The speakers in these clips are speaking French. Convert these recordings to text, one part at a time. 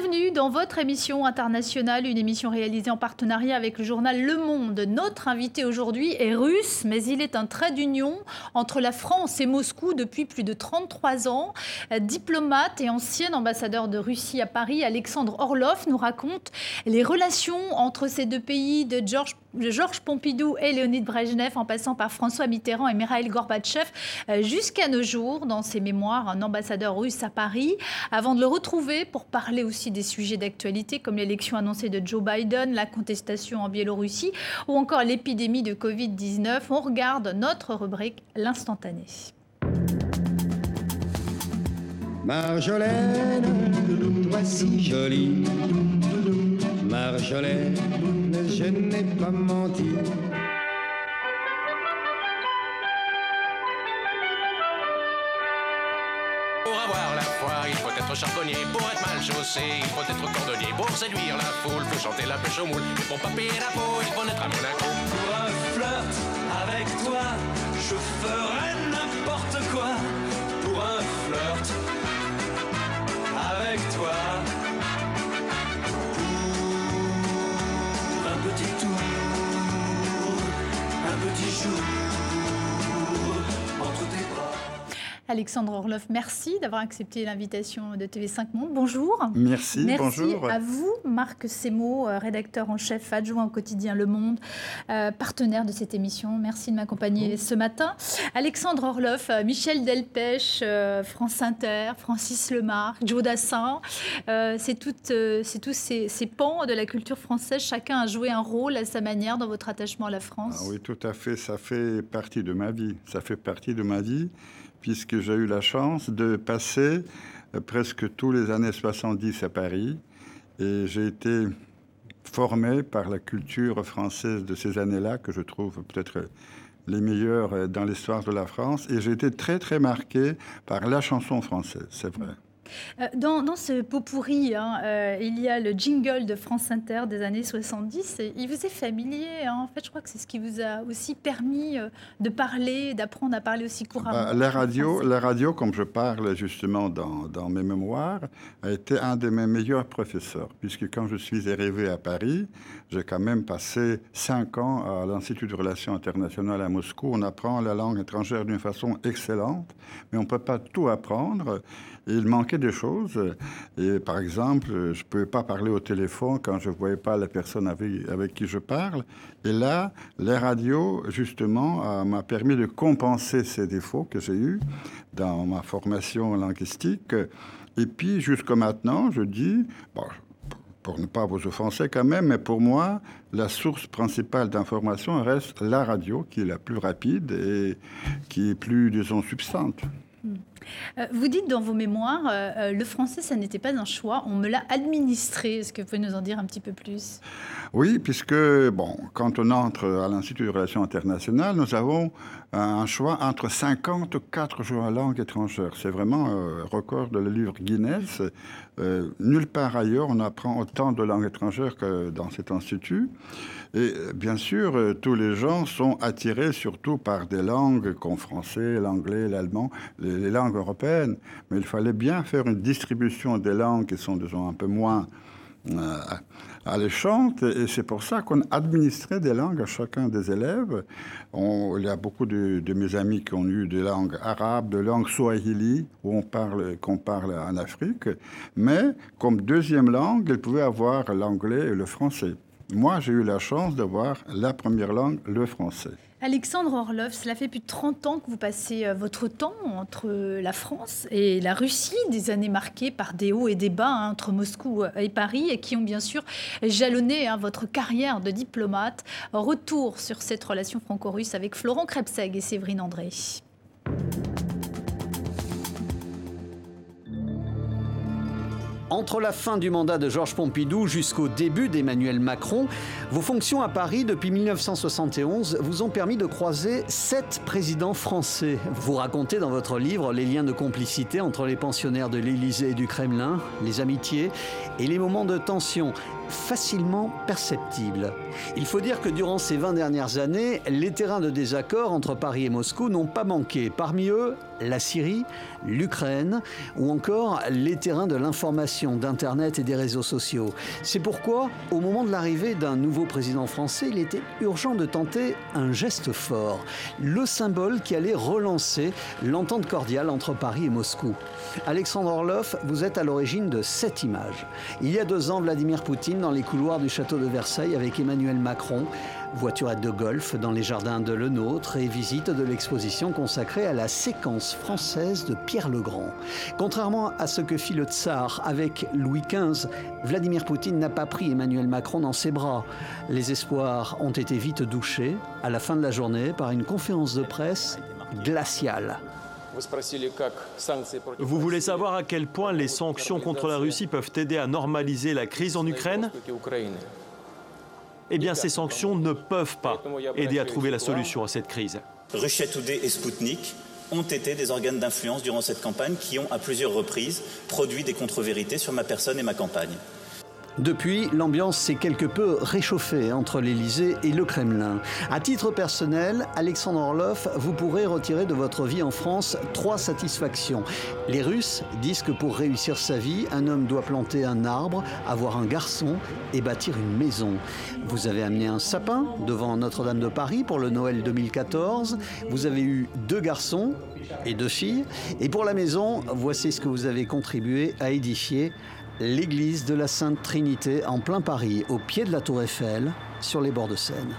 Bienvenue dans votre émission internationale, une émission réalisée en partenariat avec le journal Le Monde. Notre invité aujourd'hui est russe, mais il est un trait d'union entre la France et Moscou depuis plus de 33 ans. Diplomate et ancien ambassadeur de Russie à Paris, Alexandre Orlov nous raconte les relations entre ces deux pays de Georges Georges Pompidou et Léonid Brejnev, en passant par François Mitterrand et Mikhail Gorbatchev, euh, jusqu'à nos jours, dans ses mémoires, un ambassadeur russe à Paris, avant de le retrouver pour parler aussi des sujets d'actualité comme l'élection annoncée de Joe Biden, la contestation en Biélorussie ou encore l'épidémie de Covid-19. On regarde notre rubrique L'instantané. Marjolaine je n'ai pas menti. Pour avoir la foi, il faut être charbonnier. Pour être mal chaussé, il faut être cordonnier. Pour séduire la foule, faut chanter la pêche au moule. Et pour pas payer la peau, il faut naître à Monaco. Pour un flirt avec toi, je ferai n'importe quoi. Pour un flirt avec toi. Alexandre Orloff, merci d'avoir accepté l'invitation de TV5 Monde. Bonjour. Merci, merci bonjour. à vous, Marc Semo, euh, rédacteur en chef adjoint au quotidien Le Monde, euh, partenaire de cette émission. Merci de m'accompagner ce matin. Alexandre Orloff, euh, Michel Delpech, France Inter, Francis Lemarque, Joe Dassin. c'est tous ces, ces, pans de la culture française. Chacun a joué un rôle à sa manière dans votre attachement à la France. Ah oui, tout à fait. Ça fait partie de ma vie. Ça fait partie de ma vie puisque j'ai eu la chance de passer euh, presque tous les années 70 à Paris. Et j'ai été formé par la culture française de ces années-là, que je trouve peut-être les meilleures euh, dans l'histoire de la France. Et j'ai été très, très marqué par la chanson française, c'est vrai. Euh, dans, ce pot pourri, hein, euh, il y a le jingle de France Inter des années 70. il vous est familier. Hein. en fait, je crois que c'est ce qui vous a aussi permis euh, de parler, d'apprendre à parler aussi couramment. Bah, la, radio, la radio, comme je parle justement dans, dans, mes mémoires, a été un de mes meilleurs professeurs. Puisque quand je suis arrivé à Paris, j'ai quand même passé cinq ans à l'Institut de Relations internationales à Moscou. On apprend la langue étrangère d'une façon excellente, mais on ne peut pas tout apprendre il manquait des choses. Et par exemple, je ne pouvais pas parler au téléphone quand je ne voyais pas la personne avec, qui je parle. Et là, les radios, justement, m'a permis de compenser ces défauts que j'ai eus dans ma formation linguistique. Et puis, jusqu'à maintenant, je dis, pour ne pas vous offenser quand même, mais pour moi, la source principale d'information reste la radio, qui est la plus rapide et qui est plus, disons, substante. Euh, vous dites dans vos mémoires, euh, euh, le français, ça n'était pas un choix, on me l'a administré. Est-ce que vous pouvez nous en dire un petit peu plus? Oui, puisque, bon, quand on entre à l'Institut de Relations internationales, nous avons un choix entre 54 jours à langue étrangère. C'est vraiment un record de le livre Guinness. Nulle part ailleurs, on apprend autant de langues étrangères que dans cet institut. Et bien sûr, euh, tous les gens sont attirés surtout par des langues comme français, l'anglais, l'allemand, les, langues européennes. Mais il fallait bien faire une distribution des langues qui sont, disons, un peu moins euh, alléchantes. Et c'est pour ça qu'on administrait des langues à chacun des élèves. il y a beaucoup de, mes amis qui ont eu des langues arabes, de langues swahili, où on parle, qu'on parle en Afrique. Mais comme deuxième langue, ils pouvaient avoir l'anglais et le français. Moi, j'ai eu la chance d'avoir la première langue, le français. Alexandre Orlov, cela fait plus de 30 ans que vous passez euh, votre temps entre la France et la Russie, des années marquées par des hauts et des bas hein, entre Moscou et Paris et qui ont bien sûr jalonné hein, votre carrière de diplomate. Retour sur cette relation franco-russe avec Florent Krebseg et Séverine André. Entre la fin du mandat de Georges Pompidou jusqu'au début d'Emmanuel Macron, vos fonctions à Paris depuis 1971 vous ont permis de croiser sept présidents français. Vous racontez dans votre livre les liens de complicité entre les pensionnaires de l'Élysée et du Kremlin, les amitiés et les moments de tension facilement perceptibles. Il faut dire que durant ces 20 dernières années, les terrains de désaccord entre Paris et Moscou n'ont pas manqué. Parmi eux, la Syrie, l'Ukraine ou encore les terrains de l'information d'Internet et des réseaux sociaux. C'est pourquoi, au moment de l'arrivée d'un nouveau président français, il était urgent de tenter un geste fort, le symbole qui allait relancer l'entente cordiale entre Paris et Moscou. Alexandre Orlov, vous êtes à l'origine de cette image. Il y a deux ans, Vladimir Poutine dans les couloirs du château de Versailles avec Emmanuel Macron voiturette de golf dans les jardins de Le Nôtre et visite de l'exposition consacrée à la séquence française de Pierre le Grand. Contrairement à ce que fit le tsar avec Louis XV, Vladimir Poutine n'a pas pris Emmanuel Macron dans ses bras. Les espoirs ont été vite douchés à la fin de la journée par une conférence de presse glaciale. Vous voulez savoir à quel point les sanctions contre la Russie peuvent aider à normaliser la crise en Ukraine? Eh bien ces sanctions ne peuvent pas aider à trouver la solution à cette crise. Russia Today et Sputnik ont été des organes d'influence durant cette campagne qui ont à plusieurs reprises produit des contre-vérités sur ma personne et ma campagne. Depuis, l'ambiance s'est quelque peu réchauffée entre l'Élysée et le Kremlin. À titre personnel, Alexandre Orlov, vous pourrez retirer de votre vie en France trois satisfactions. Les Russes disent que pour réussir sa vie, un homme doit planter un arbre, avoir un garçon et bâtir une maison. Vous avez amené un sapin devant Notre-Dame de Paris pour le Noël 2014. Vous avez eu deux garçons et deux filles. Et pour la maison, voici ce que vous avez contribué à édifier l'église de la Sainte Trinité en plein Paris, au pied de la Tour Eiffel, sur les bords de Seine.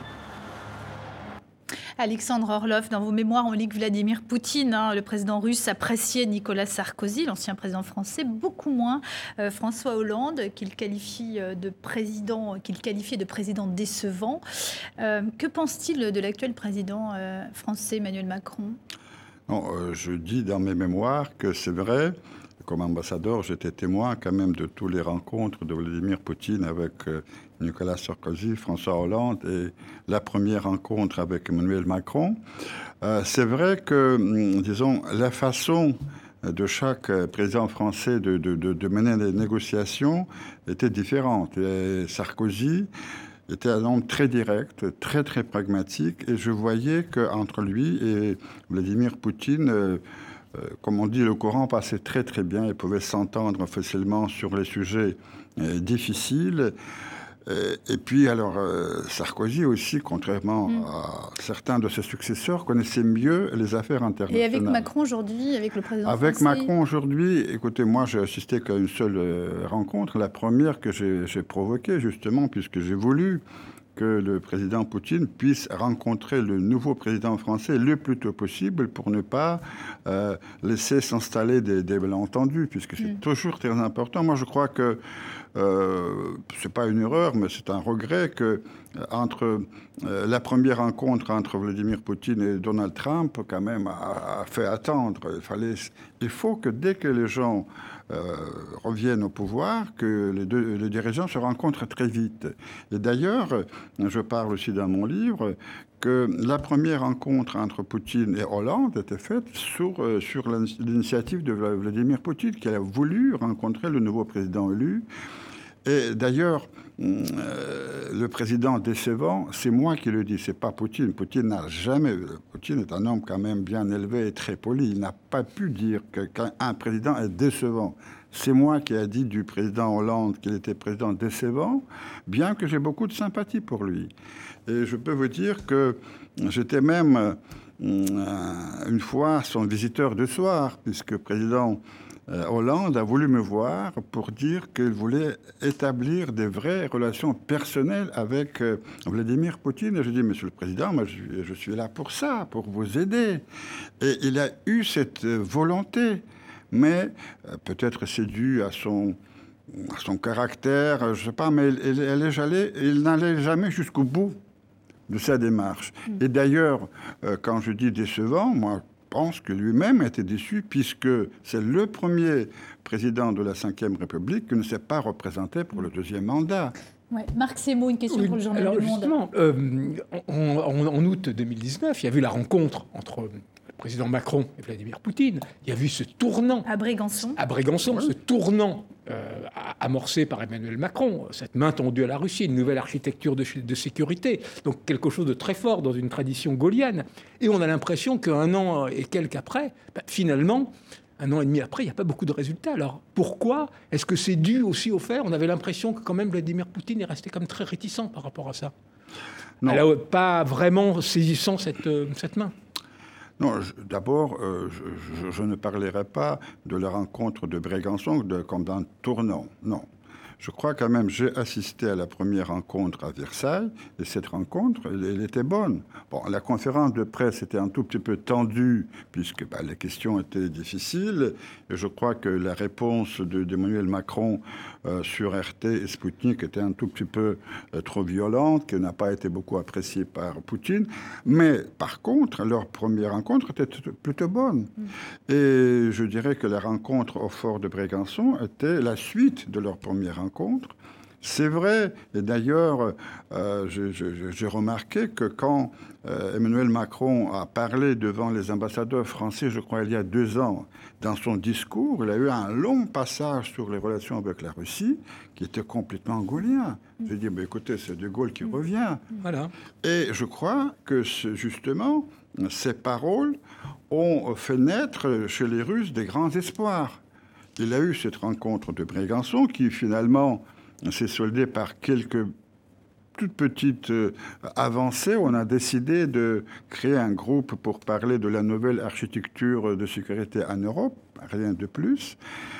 Alexandre Orlov, dans vos mémoires, on lit que Vladimir Poutine, hein, le président russe, appréciait Nicolas Sarkozy, l'ancien président français, beaucoup moins euh, François Hollande, qu'il qualifie euh, de président, qu'il qualifiait de président décevant. Euh, que pense-t-il de l'actuel président français Emmanuel Macron? Je dis dans mes mémoires que c'est vrai comme ambassadeur, j'étais témoin quand même de toutes les rencontres de Vladimir Poutine avec euh, Nicolas Sarkozy, François Hollande et la première rencontre avec Emmanuel Macron. Euh, c'est vrai que, hum, disons, la façon de chaque président français de, mener les négociations était différente. Sarkozy était un homme très direct, très très pragmatique, et je voyais qu'entre lui et Vladimir Poutine, euh, euh, comme on dit, le courant passait très très bien. Ils pouvaient s'entendre facilement sur les sujets euh, difficiles. Euh, et puis, alors, Sarkozy aussi, contrairement mm. à certains de ses successeurs, connaissait mieux les affaires internationales. Et avec Macron aujourd'hui, avec le président Avec Macron aujourd'hui, écoutez, moi, j'ai assisté qu'à une seule rencontre, la première que j'ai provoquée, justement, puisque j'ai voulu que le président Poutine puisse rencontrer le nouveau président français le plus tôt possible pour ne pas euh, laisser s'installer des, des malentendus, puisque c'est mm. toujours très important. Moi, je crois que euh, c'est pas une erreur, mais c'est un regret que euh, entre euh, la première rencontre entre Vladimir Poutine et Donald Trump, quand même, a, fait attendre. Il fallait, il faut que dès que les gens euh, reviennent au pouvoir, que les deux les dirigeants se rencontrent très vite. Et d'ailleurs, je parle aussi dans mon livre que la première rencontre entre Poutine et Hollande était faite sur, euh, l'initiative de Vladimir Poutine, qui a voulu rencontrer le nouveau président élu. Et d'ailleurs, euh, le président décevant, c'est moi qui le dis, c'est pas Poutine. Poutine n'a jamais. Poutine est un homme quand même bien élevé et très poli. Il n'a pas pu dire qu'un président est décevant. C'est moi qui ai dit du président Hollande qu'il était président décevant, bien que j'ai beaucoup de sympathie pour lui. Et je peux vous dire que j'étais même euh, une fois son visiteur de soir, puisque le président euh, Hollande a voulu me voir pour dire qu'il voulait établir des vraies relations personnelles avec euh, Vladimir Poutine. Et je dis, Monsieur le Président, moi, je, suis là pour ça, pour vous aider. Et il a eu cette volonté, mais peut-être c'est dû à son, à son caractère, je ne sais pas, mais il n'allait jamais jusqu'au bout de sa démarche. Mm. Et d'ailleurs, quand je dis décevant, moi, pense que lui-même a été déçu puisque c'est le premier président de la Ve République qui ne s'est pas représenté pour le deuxième mandat. Ouais. Marc Semo, une question pour le journal Alors, du Monde. Euh, en, août 2019, il y a eu la rencontre entre président Macron et Vladimir Poutine. Il y a eu ce tournant. À Brégançon. À Brégançon, ce tournant euh, amorcé par Emmanuel Macron, cette main tendue à la Russie, une nouvelle architecture de, sécurité, donc quelque chose de très fort dans une tradition gaulienne. Et on a l'impression qu'un an et quelques après, bah, finalement, un an et demi après, il n'y a pas beaucoup de résultats. Alors pourquoi Est-ce que c'est dû aussi au fait On avait l'impression que quand même Vladimir Poutine est resté comme très réticent par rapport à ça? Non. Alors, pas vraiment saisissant cette, euh, cette main. Non, d'abord, euh, je, ne parlerai pas de la rencontre de Brégançon de- comme d'un tournant. Non. Je crois quand même, j'ai assisté à la première rencontre à Versailles, et cette rencontre, elle, était bonne. Bon, la conférence de presse était un tout petit peu tendue, puisque bah, les questions étaient difficiles, et je crois que la réponse de- d'Emmanuel Macron euh, sur RT et Sputnik était un tout petit peu euh, trop violente, qui n'a pas été beaucoup appréciée par Poutine. Mais par contre, leur première rencontre était plutôt bonne. Et je dirais que la rencontre au fort de Brégançon était la suite de leur première rencontre. C'est vrai, et d'ailleurs, euh, j'ai remarqué que quand euh, Emmanuel Macron a parlé devant les ambassadeurs français, je crois il y a deux ans, dans son discours, il a eu un long passage sur les relations avec la Russie qui était complètement gaulien. J'ai dit, bah, écoutez, c'est De Gaulle qui revient. Voilà. Et je crois que justement, ces paroles ont fait naître chez les Russes des grands espoirs. Il a eu cette rencontre de Brégançon qui finalement s'est soldée par quelques toutes petites euh, avancées. On a décidé de créer un groupe pour parler de la nouvelle architecture de sécurité en Europe, rien de plus.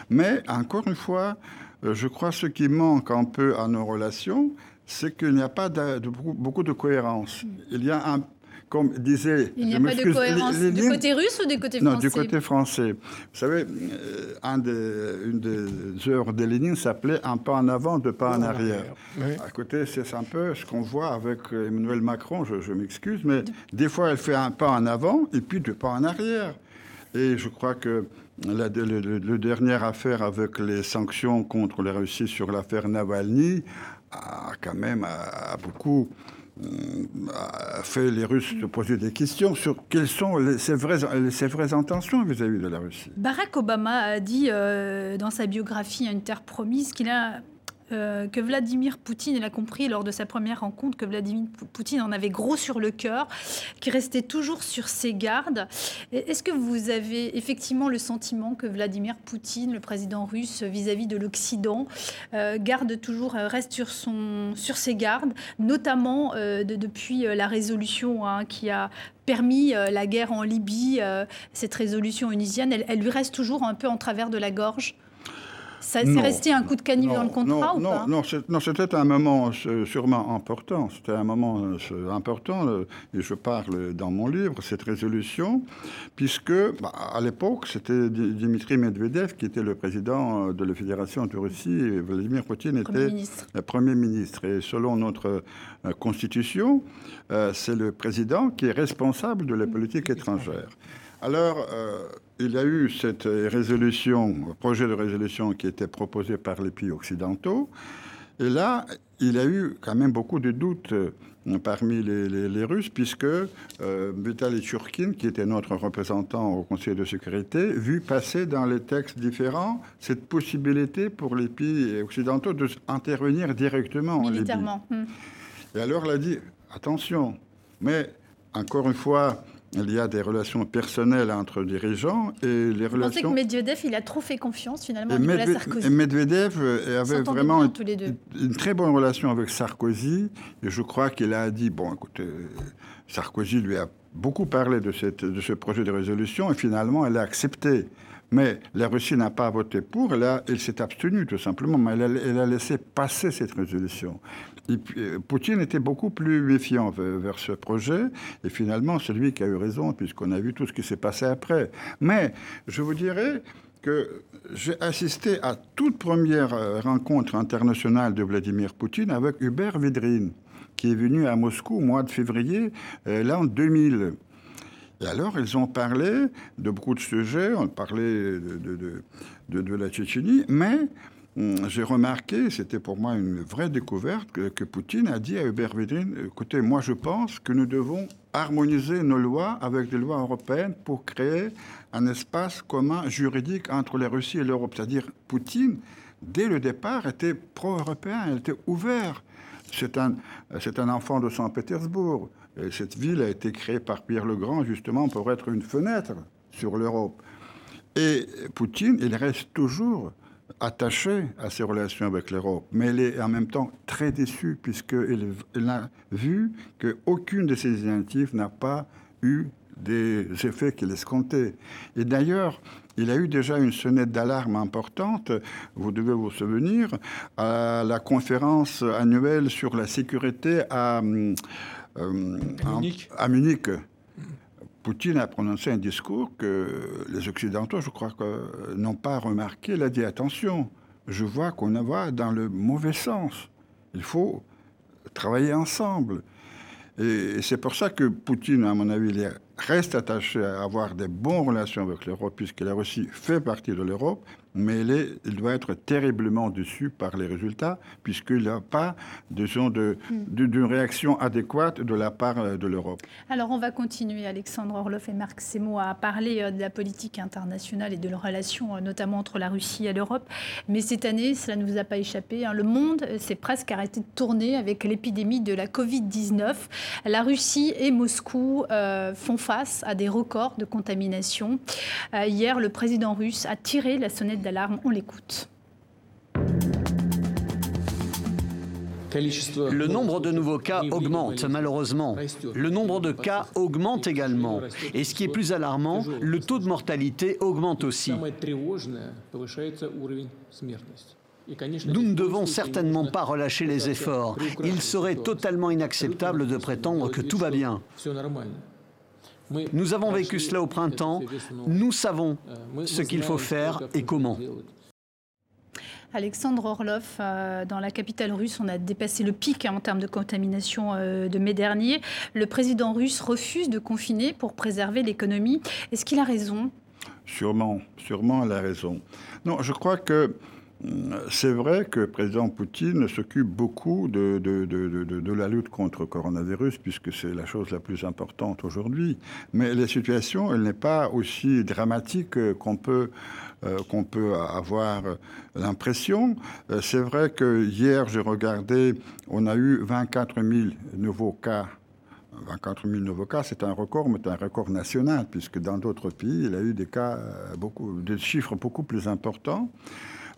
Mais encore une fois, euh, je crois ce qui manque un peu à nos relations, c'est qu'il n'y a pas de, de beaucoup, beaucoup de cohérence. Il y a un, comme disait, Il n'y a pas de cohérence les- les du côté russe ou du côté non, français du côté français. Vous savez, euh, un une des œuvres de Lénine s'appelait Un pas en avant, deux pas en arrière. Oui. À côté, c'est un peu ce qu'on voit avec Emmanuel Macron, je, je m'excuse, mais des fois, elle fait un pas en avant et puis deux pas en arrière. Et je crois que la, le, le- le dernière affaire avec les sanctions contre la Russie sur l'affaire Navalny a quand même a, a beaucoup a fait les Russes se poser des questions sur quelles sont les- ses, vraies, ses vraies intentions vis-à-vis de la Russie. Barack Obama a dit euh, dans sa biographie Une terre promise qu'il a euh, que Vladimir Poutine, il a compris lors de sa première rencontre que Vladimir Pou- Poutine en avait gros sur le cœur, qu'il restait toujours sur ses gardes. Est-ce que vous avez effectivement le sentiment que Vladimir Poutine, le président russe, vis-à-vis de l'Occident, euh, garde toujours, euh, reste sur, son, sur ses gardes, notamment de- depuis la résolution hein, qui a permis la guerre en Libye, cette résolution onisienne, elle, elle lui reste toujours un peu en travers de la gorge? Ça- C'est Non. resté un coup de canif dans le contrat non, ou pas non, non, c'était un moment euh, sûrement important. C'était un moment euh, important, euh, et je parle dans mon livre, cette résolution, puisque bah, à l'époque, c'était Di- Dimitri Medvedev qui était le président de la Fédération de Russie, et Vladimir Poutine Premier était ministre. le Premier ministre. Et selon notre Constitution, euh, c'est le président qui est responsable de la politique étrangère. Alors, euh, il y a eu cette résolution, projet de résolution qui était proposé par les pays occidentaux. Et là, il y a eu quand même beaucoup de doutes euh, parmi les, les- les Russes, puisque euh, Vitaly Churkin, qui était notre représentant au Conseil de sécurité, vu passer dans les textes différents cette possibilité pour les pays occidentaux d'intervenir directement en Libye. Militairement. Hmm. Et alors, elle a dit attention, mais encore une fois, il y a des relations personnelles entre dirigeants et les Vous pensez que relations. Medvedev, il a trop fait confiance finalement à Et, Nicolas Medve- Sarkozy et Medvedev euh, avait vraiment bien une, une très bonne relation avec Sarkozy. Et je crois qu'il a dit bon, écoutez, euh, Sarkozy lui a beaucoup parlé de, cette, de ce projet de résolution et finalement, elle a accepté. Mais la Russie n'a pas voté pour, elle, elle s'est abstenue tout simplement, mais elle a, laissé passer cette résolution. Euh, Poutine était beaucoup plus méfiant vers, vers ce projet, et finalement, c'est lui qui a eu raison, puisqu'on a vu tout ce qui s'est passé après. Mais je vous dirais que j'ai assisté à toute première euh, rencontre internationale de Vladimir Poutine avec Hubert Védrine, qui est venu à Moscou au mois de février euh, l'an 2000. Et alors, ils ont parlé de beaucoup de sujets, on parlait de, de, de, la Tchétchénie, mais hum, j'ai remarqué, c'était pour moi une vraie découverte, que, Poutine a dit à Hubert Védrine, écoutez, moi je pense que nous devons harmoniser nos lois avec des lois européennes pour créer un espace commun juridique entre la Russie et l'Europe. C'est-à-dire, Poutine, dès le départ, était pro-européen, il était ouvert. C'est un, un enfant de Saint-Pétersbourg. Et cette ville a été créée par Pierre le Grand justement pour être une fenêtre sur l'Europe. Et Poutine, il reste toujours attaché à ses relations avec l'Europe, mais il est en même temps très déçu puisqu'il il a vu qu'aucune de ses initiatives n'a pas eu des effets qu'il escomptait. Et d'ailleurs, il a eu déjà une sonnette d'alarme importante, vous devez vous souvenir, à la conférence annuelle sur la sécurité à, euh, Munich. à Munich. Poutine a prononcé un discours que les Occidentaux, je crois, que n'ont pas remarqué. Il a dit attention, je vois qu'on va dans le mauvais sens. Il faut travailler ensemble. Et c'est pour ça que Poutine, à mon avis, reste attaché à avoir des bonnes relations avec l'Europe, puisque la Russie fait partie de l'Europe, mais il, est, il, doit être terriblement déçu par les résultats, puisqu'il n'a pas d'une de, de, réaction adéquate de la part de l'Europe. Alors on va continuer, Alexandre Orlov et Marc Semo, à parler de la politique internationale et de leurs relations, notamment entre la Russie et l'Europe. Mais cette année, cela ne vous a pas échappé, hein, le monde s'est presque arrêté de tourner avec l'épidémie de la Covid-19. La Russie et Moscou euh, font face à des records de contamination. Euh, hier, le président russe a tiré la sonnette d'alarme. On l'écoute. Le nombre de nouveaux cas augmente malheureusement. Le nombre de cas augmente également. Et ce qui est plus alarmant, le taux de mortalité augmente aussi. Nous ne devons certainement pas relâcher les efforts. Il serait totalement inacceptable de prétendre que tout va bien. Nous avons vécu cela au printemps. Nous savons ce qu'il faut faire et comment. Alexandre Orlov, euh, dans la capitale russe, on a dépassé le pic hein, en termes de contamination euh, de mai dernier. Le président russe refuse de confiner pour préserver l'économie. Est-ce qu'il a raison? Sûrement, sûrement il a raison. Non, je crois que c'est vrai que le président Poutine s'occupe beaucoup de, de, de, de, la lutte contre le coronavirus, puisque c'est la chose la plus importante aujourd'hui. Mais la situation, elle n'est pas aussi dramatique qu'on peut, euh, qu'on peut avoir l'impression. C'est vrai que hier, j'ai regardé, on a eu 24 000 nouveaux cas 24 000 nouveaux cas, c'est un record, mais c'est un record national, puisque dans d'autres pays, il y a eu des cas, beaucoup, des chiffres beaucoup plus importants.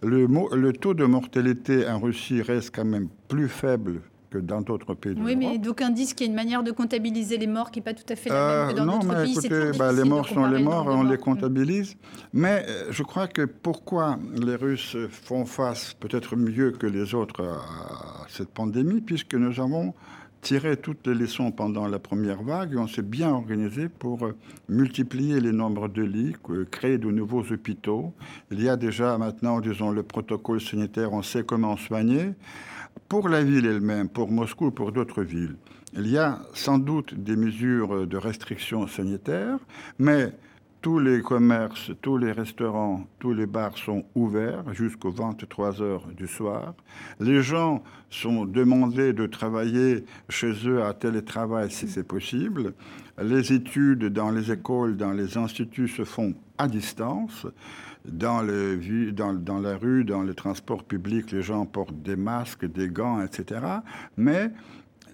Le, le, taux de mortalité en Russie reste quand même plus faible que dans d'autres pays. Oui, mais d'aucuns disent qu'il y a une manière de comptabiliser les morts qui n'est pas tout à fait la même que dans non, d'autres mais pays. Écoutez, bah, les morts sont les morts et on les comptabilise. Mais je crois que pourquoi les Russes font face peut-être mieux que les autres à cette pandémie, puisque nous avons tiré toutes les leçons pendant la première vague et on s'est bien organisé pour multiplier les nombres de lits, créer de nouveaux hôpitaux. Il y a déjà maintenant, disons, le protocole sanitaire, on sait comment soigner. Pour la ville elle-même, pour Moscou, pour d'autres villes, il y a sans doute des mesures de restriction sanitaire, mais tous les commerces, tous les restaurants, tous les bars sont ouverts jusqu'aux 23 heures du soir. Les gens sont demandés de travailler chez eux à télétravail si c'est possible. Les études dans les écoles, dans les instituts se font à distance. Dans, dans, dans la rue, dans les transports publics, les gens portent des masques, des gants, etc. Mais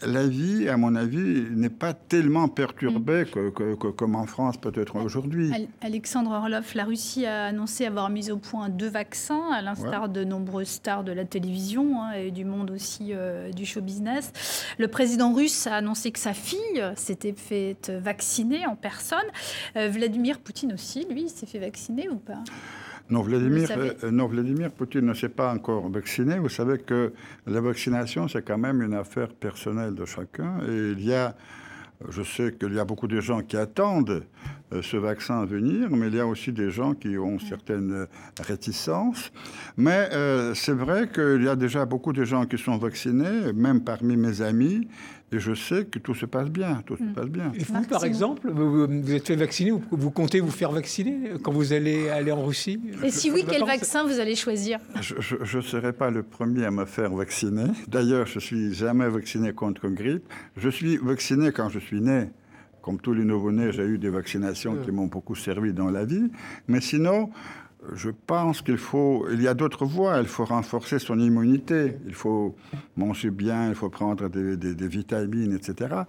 la vie, à mon avis, n'est pas tellement perturbée que, que, que, comme en France peut-être aujourd'hui. Alexandre Orlov, la Russie a annoncé avoir mis au point deux vaccins, à l'instar ouais. de nombreuses stars de la télévision hein, et du monde aussi euh, du show business. Le président russe a annoncé que sa fille s'était fait vacciner en personne. Euh, Vladimir Poutine aussi, lui, s'est fait vacciner ou pas? Non Vladimir, euh, non, Vladimir Poutine ne s'est pas encore vacciné. Vous savez que la vaccination, c'est quand même une affaire personnelle de chacun. Et il y a, je sais qu'il y a beaucoup de gens qui attendent euh, ce vaccin à venir, mais il y a aussi des gens qui ont certaines réticences. Mais euh, c'est vrai qu'il y a déjà beaucoup de gens qui sont vaccinés, même parmi mes amis. Et je sais que tout se passe bien, tout se passe bien. Et vous, par exemple, vous, vous êtes fait vacciner, vous, vous, comptez vous faire vacciner quand vous allez aller en Russie Et si oui, quel vaccin vous allez choisir Je ne serai pas le premier à me faire vacciner. D'ailleurs, je suis jamais vacciné contre une grippe. Je suis vacciné quand je suis né. Comme tous les nouveau-nés, j'ai eu des vaccinations qui m'ont beaucoup servi dans la vie. Mais sinon, je pense qu'il faut, il y a d'autres voies. Il faut renforcer son immunité. Il faut manger bien, il faut prendre des, des vitamines, etc.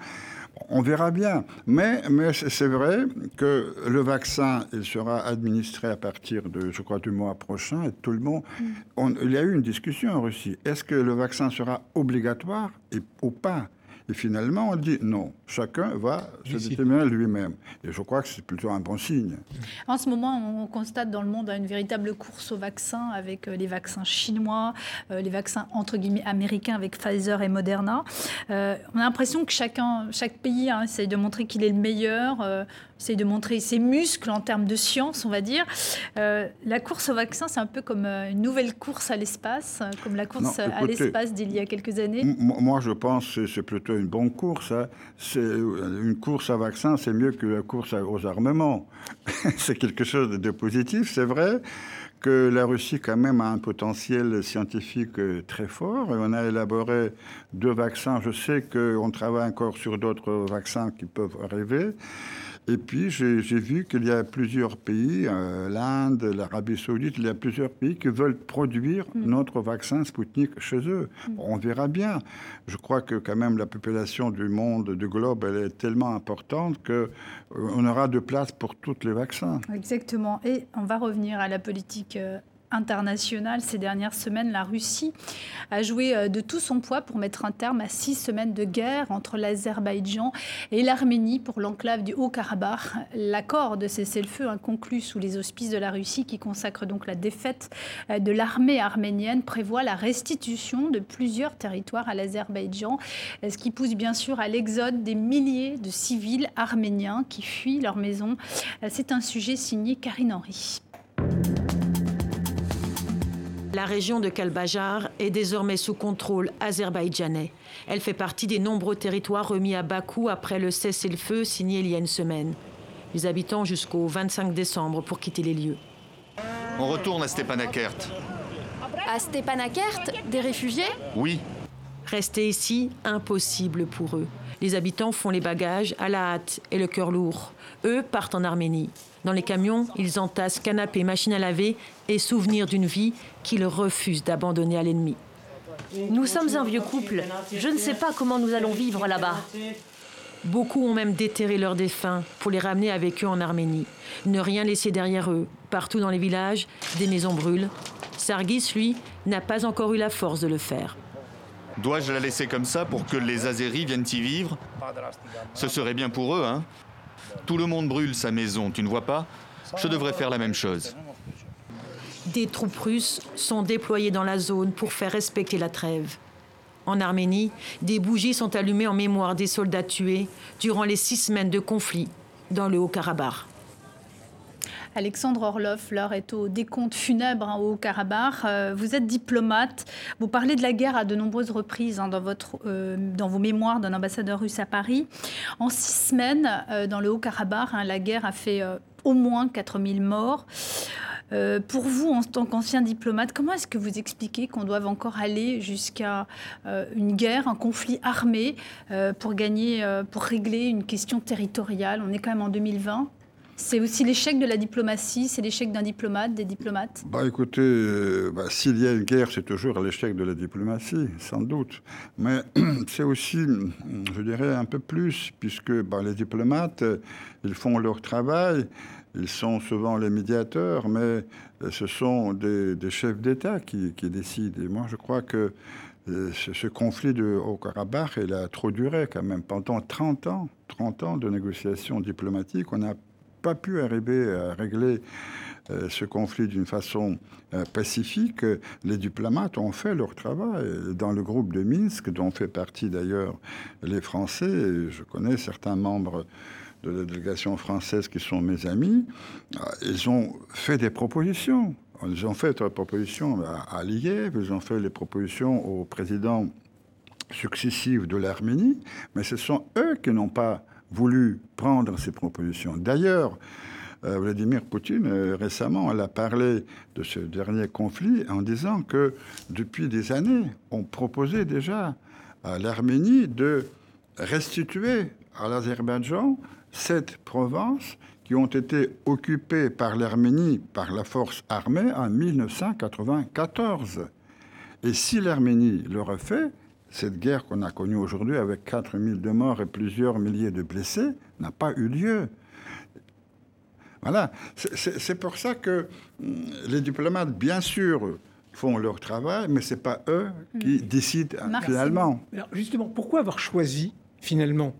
On verra bien. Mais, mais c'est vrai que le vaccin, il sera administré à partir de, je crois, du mois prochain. Et tout le monde. Mm. il y a eu une discussion en Russie. Est-ce que le vaccin sera obligatoire et, ou pas? Et finalement, on dit non, chacun va se déterminer lui-même. Et je crois que c'est plutôt un bon signe. En ce moment, on constate dans le monde une véritable course aux vaccins avec euh, les vaccins chinois, euh, les vaccins entre guillemets américains avec Pfizer et Moderna. Euh, on a l'impression que chacun, chaque pays hein, essaye de montrer qu'il est le meilleur essaye de montrer ses muscles en termes de science, on va dire. Euh, la course au vaccin, c'est un peu comme une nouvelle course à l'espace, comme la course à l'espace d'il y a quelques années. Moi, je pense que c'est plutôt une bonne course. Hein. C'est une course à vaccin, c'est mieux que la course aux armements. c'est quelque chose de positif, c'est vrai que la Russie quand même a un potentiel scientifique très fort. On a élaboré deux vaccins. Je sais qu'on travaille encore sur d'autres vaccins qui peuvent arriver. Et puis, j'ai vu qu'il y a plusieurs pays, euh, l'Inde, l'Arabie saoudite, il y a plusieurs pays qui veulent produire mm. notre vaccin Sputnik chez eux. Mm. On verra bien. Je crois que quand même la population du monde, du globe, elle est tellement importante qu'on euh, aura de place pour tous les vaccins. Exactement. Et on va revenir à la politique euh, internationale ces dernières semaines, la Russie a joué euh, de tout son poids pour mettre un terme à six semaines de guerre entre l'Azerbaïdjan et l'Arménie pour l'enclave du Haut-Karabakh. L'accord de cessez-le-feu conclu sous les auspices de la Russie qui consacre donc la défaite euh, de l'armée arménienne prévoit la restitution de plusieurs territoires à l'Azerbaïdjan, ce qui pousse bien sûr à l'exode des milliers de civils arméniens qui fuient leur maison. Euh, c'est un sujet signé Karine Henry. La région de Kalbajar est désormais sous contrôle azerbaïdjanais. Elle fait partie des nombreux territoires remis à Bakou après le cessez-le-feu signé il y a une semaine. Les habitants jusqu'au 25 décembre pour quitter les lieux. On retourne à Stepanakert. À Stepanakert Des réfugiés? Oui. Rester ici, impossible pour eux. Les habitants font les bagages à la hâte et le cœur lourd. Eux partent en Arménie. Dans les camions, ils entassent canapés, machines à laver et souvenirs d'une vie qu'ils refusent d'abandonner à l'ennemi. Nous sommes un vieux couple. Je ne sais pas comment nous allons vivre là-bas. Beaucoup ont même déterré leurs défunts pour les ramener avec eux en Arménie. Ne rien laisser derrière eux. Partout dans les villages, des maisons brûlent. Sargis, lui, n'a pas encore eu la force de le faire. Dois-je la laisser comme ça pour que les Azéris viennent y vivre? Ce serait bien pour eux, hein tout le monde brûle sa maison, tu ne vois pas? Je devrais faire la même chose. Des troupes russes sont déployées dans la zone pour faire respecter la trêve. En Arménie, des bougies sont allumées en mémoire des soldats tués durant les six semaines de conflit dans le Haut-Karabakh. Alexandre Orloff, l'heure est au décompte funèbre hein, au Karabakh. Euh, vous êtes diplomate. Vous parlez de la guerre à de nombreuses reprises hein, dans, votre, euh, dans vos mémoires d'un ambassadeur russe à Paris. En six semaines, euh, dans le Haut-Karabakh, hein, la guerre a fait au moins 4000 morts. pour vous, en tant qu'ancien diplomate, comment est-ce que vous expliquez qu'on doive encore aller jusqu'à une guerre, un conflit armé pour gagner, pour régler une question territoriale? On est quand même en 2020. C'est aussi l'échec de la diplomatie, c'est l'échec d'un diplomate, des diplomates bah, Écoutez, euh, bah, s'il y a une guerre, c'est toujours l'échec de la diplomatie, sans doute. Mais c'est aussi, je dirais, un peu plus, puisque bah, les diplomates, euh, ils font leur travail, ils sont souvent les médiateurs, mais euh, ce sont des, chefs d'État qui, décident. Et moi, je crois que ce, conflit de Haut-Karabakh, il a trop duré quand même. Pendant 30 ans, 30 ans de négociations diplomatiques, on a pas pu arriver à régler euh, ce conflit d'une façon euh, pacifique, les diplomates ont fait leur travail. Dans le groupe de Minsk, dont fait partie d'ailleurs les Français, je connais certains membres de la délégation française qui sont mes amis, euh, ils ont fait des propositions. Ils ont fait des propositions à Aliyev, ils ont fait les propositions aux présidents successifs de l'Arménie, mais ce sont eux qui n'ont pas voulu prendre ces propositions. D'ailleurs, euh, Vladimir Poutine, euh, récemment, elle a parlé de ce dernier conflit en disant que depuis des années, on proposait déjà à l'Arménie de restituer à l'Azerbaïdjan cette province qui ont été occupés par l'Arménie par la force armée en 1994. Et si l'Arménie le refait, cette guerre qu'on a connue aujourd'hui avec 4000 de morts et plusieurs milliers de blessés n'a pas eu lieu. Voilà, c'est pour ça que hum, les diplomates, bien sûr, font leur travail, mais ce n'est pas eux qui décident Merci. finalement. Alors justement, pourquoi avoir choisi finalement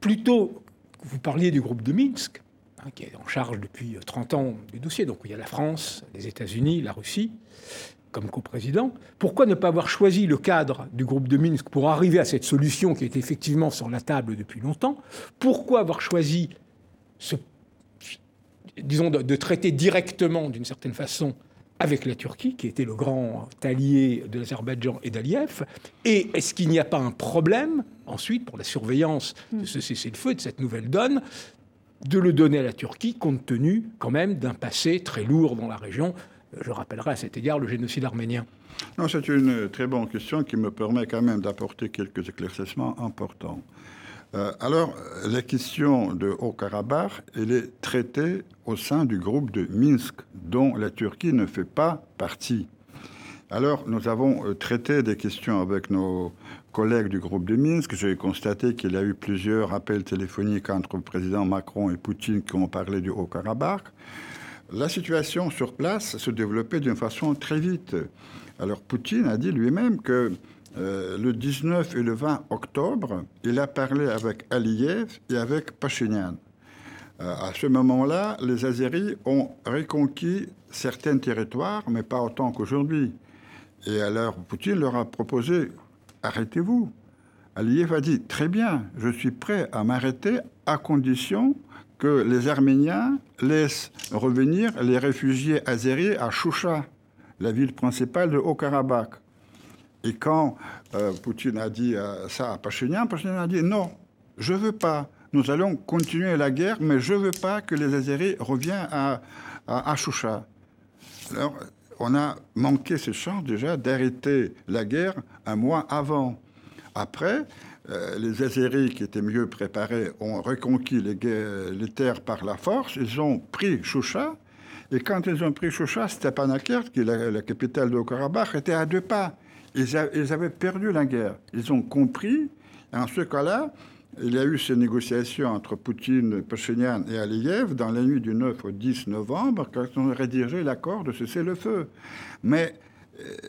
plutôt vous parliez du groupe de Minsk, hein, qui est en charge depuis euh, 30 ans du dossier, donc il y a la France, les États-Unis, la Russie comme coprésident. Pourquoi ne pas avoir choisi le cadre du groupe de Minsk pour arriver à cette solution qui est effectivement sur la table depuis longtemps? Pourquoi avoir choisi ce, disons, de, de traiter directement, d'une certaine façon, avec la Turquie, qui était le grand allié de l'Azerbaïdjan et d'Aliyev? Et est-ce qu'il n'y a pas un problème, ensuite, pour la surveillance de ce cessez-le-feu, de cette nouvelle donne, de le donner à la Turquie, compte tenu quand même d'un passé très lourd dans la région Je rappellerai à cet égard le génocide arménien. Non, c'est une très bonne question qui me permet quand même d'apporter quelques éclaircissements importants. Euh, alors, la question de Haut-Karabakh, elle est traitée au sein du groupe de Minsk, dont la Turquie ne fait pas partie. Alors, nous avons euh, traité des questions avec nos collègues du groupe de Minsk. J'ai constaté qu'il y a eu plusieurs appels téléphoniques entre le président Macron et Poutine qui ont parlé du Haut-Karabakh. La situation sur place se développait d'une façon très vite. Alors, Poutine a dit lui-même que euh, le 19 et le 20 octobre, il a parlé avec Aliyev et avec Pachinian. Euh, à ce moment-là, les Azeris ont reconquis certains territoires, mais pas autant qu'aujourd'hui. Et alors, Poutine leur a proposé arrêtez-vous. Aliyev a dit très bien, je suis prêt à m'arrêter à condition que les Arméniens laissent revenir les réfugiés azéris à Choucha, la ville principale de Haut-Karabakh. Et quand euh, Poutine a dit euh, ça à Pachinian, Pachinian a dit non, je veux pas. Nous allons continuer la guerre, mais je veux pas que les Azéris reviennent à, à, à Choucha. Alors, on a manqué cette chance déjà d'arrêter la guerre un mois avant. Après, euh, les Azéris, qui étaient mieux préparés, ont reconquis les, terres par la force. Ils ont pris Choucha. Et quand ils ont pris Choucha, Stepanakert, qui est la, capitale de Haut-Karabakh, était à deux pas. Ils, avaient perdu la guerre. Ils ont compris. Et en ce cas-là, il y a eu ces négociations entre Poutine, Pachinian et Aliyev dans la nuit du 9 au 10 novembre, quand on a rédigé l'accord de cessez-le-feu. Mais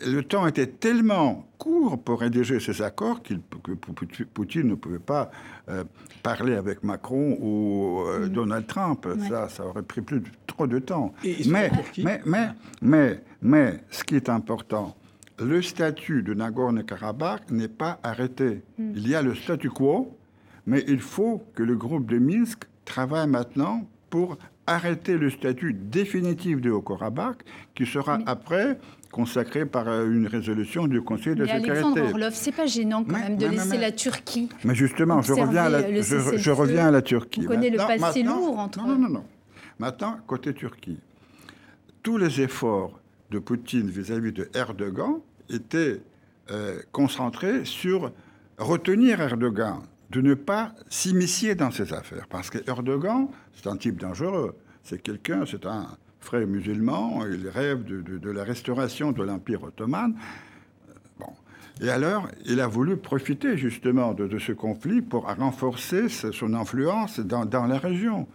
le temps était tellement court pour rédiger ces accords qu'il- que Pou- Poutine ne pouvait pas euh, parler avec Macron ou euh, Donald Trump. Ouais. Ça, ça aurait pris plus de- trop de temps. Mais, mais, mais, mais, mais, ce qui est important, le statut de Nagorno-Karabakh n'est pas arrêté. Mm. Il y a le statu quo, mais il faut que le groupe de Minsk travaille maintenant pour arrêter le statut définitif de Haut-Karabakh, qui sera après consacré par euh, une résolution du Conseil de Mais Alexandre sécurité. Orlov, c'est pas gênant quand même de mais- laisser la Turquie Mais justement, je reviens, à la, je, reviens à la Turquie. On connaît le passé lourd entre- Non, non, non, non. Maintenant, côté Turquie, tous les efforts de Poutine vis-à-vis de Erdogan étaient euh, concentrés sur retenir Erdogan, de ne pas s'immiscer dans ses affaires. Parce que Erdogan, c'est un type dangereux. C'est quelqu'un, c'est un frère musulman, il rêve de, de- de la restauration de l'Empire ottoman. Bon. Et alors, il a voulu profiter justement de, ce conflit pour renforcer ce- son influence dans, la région.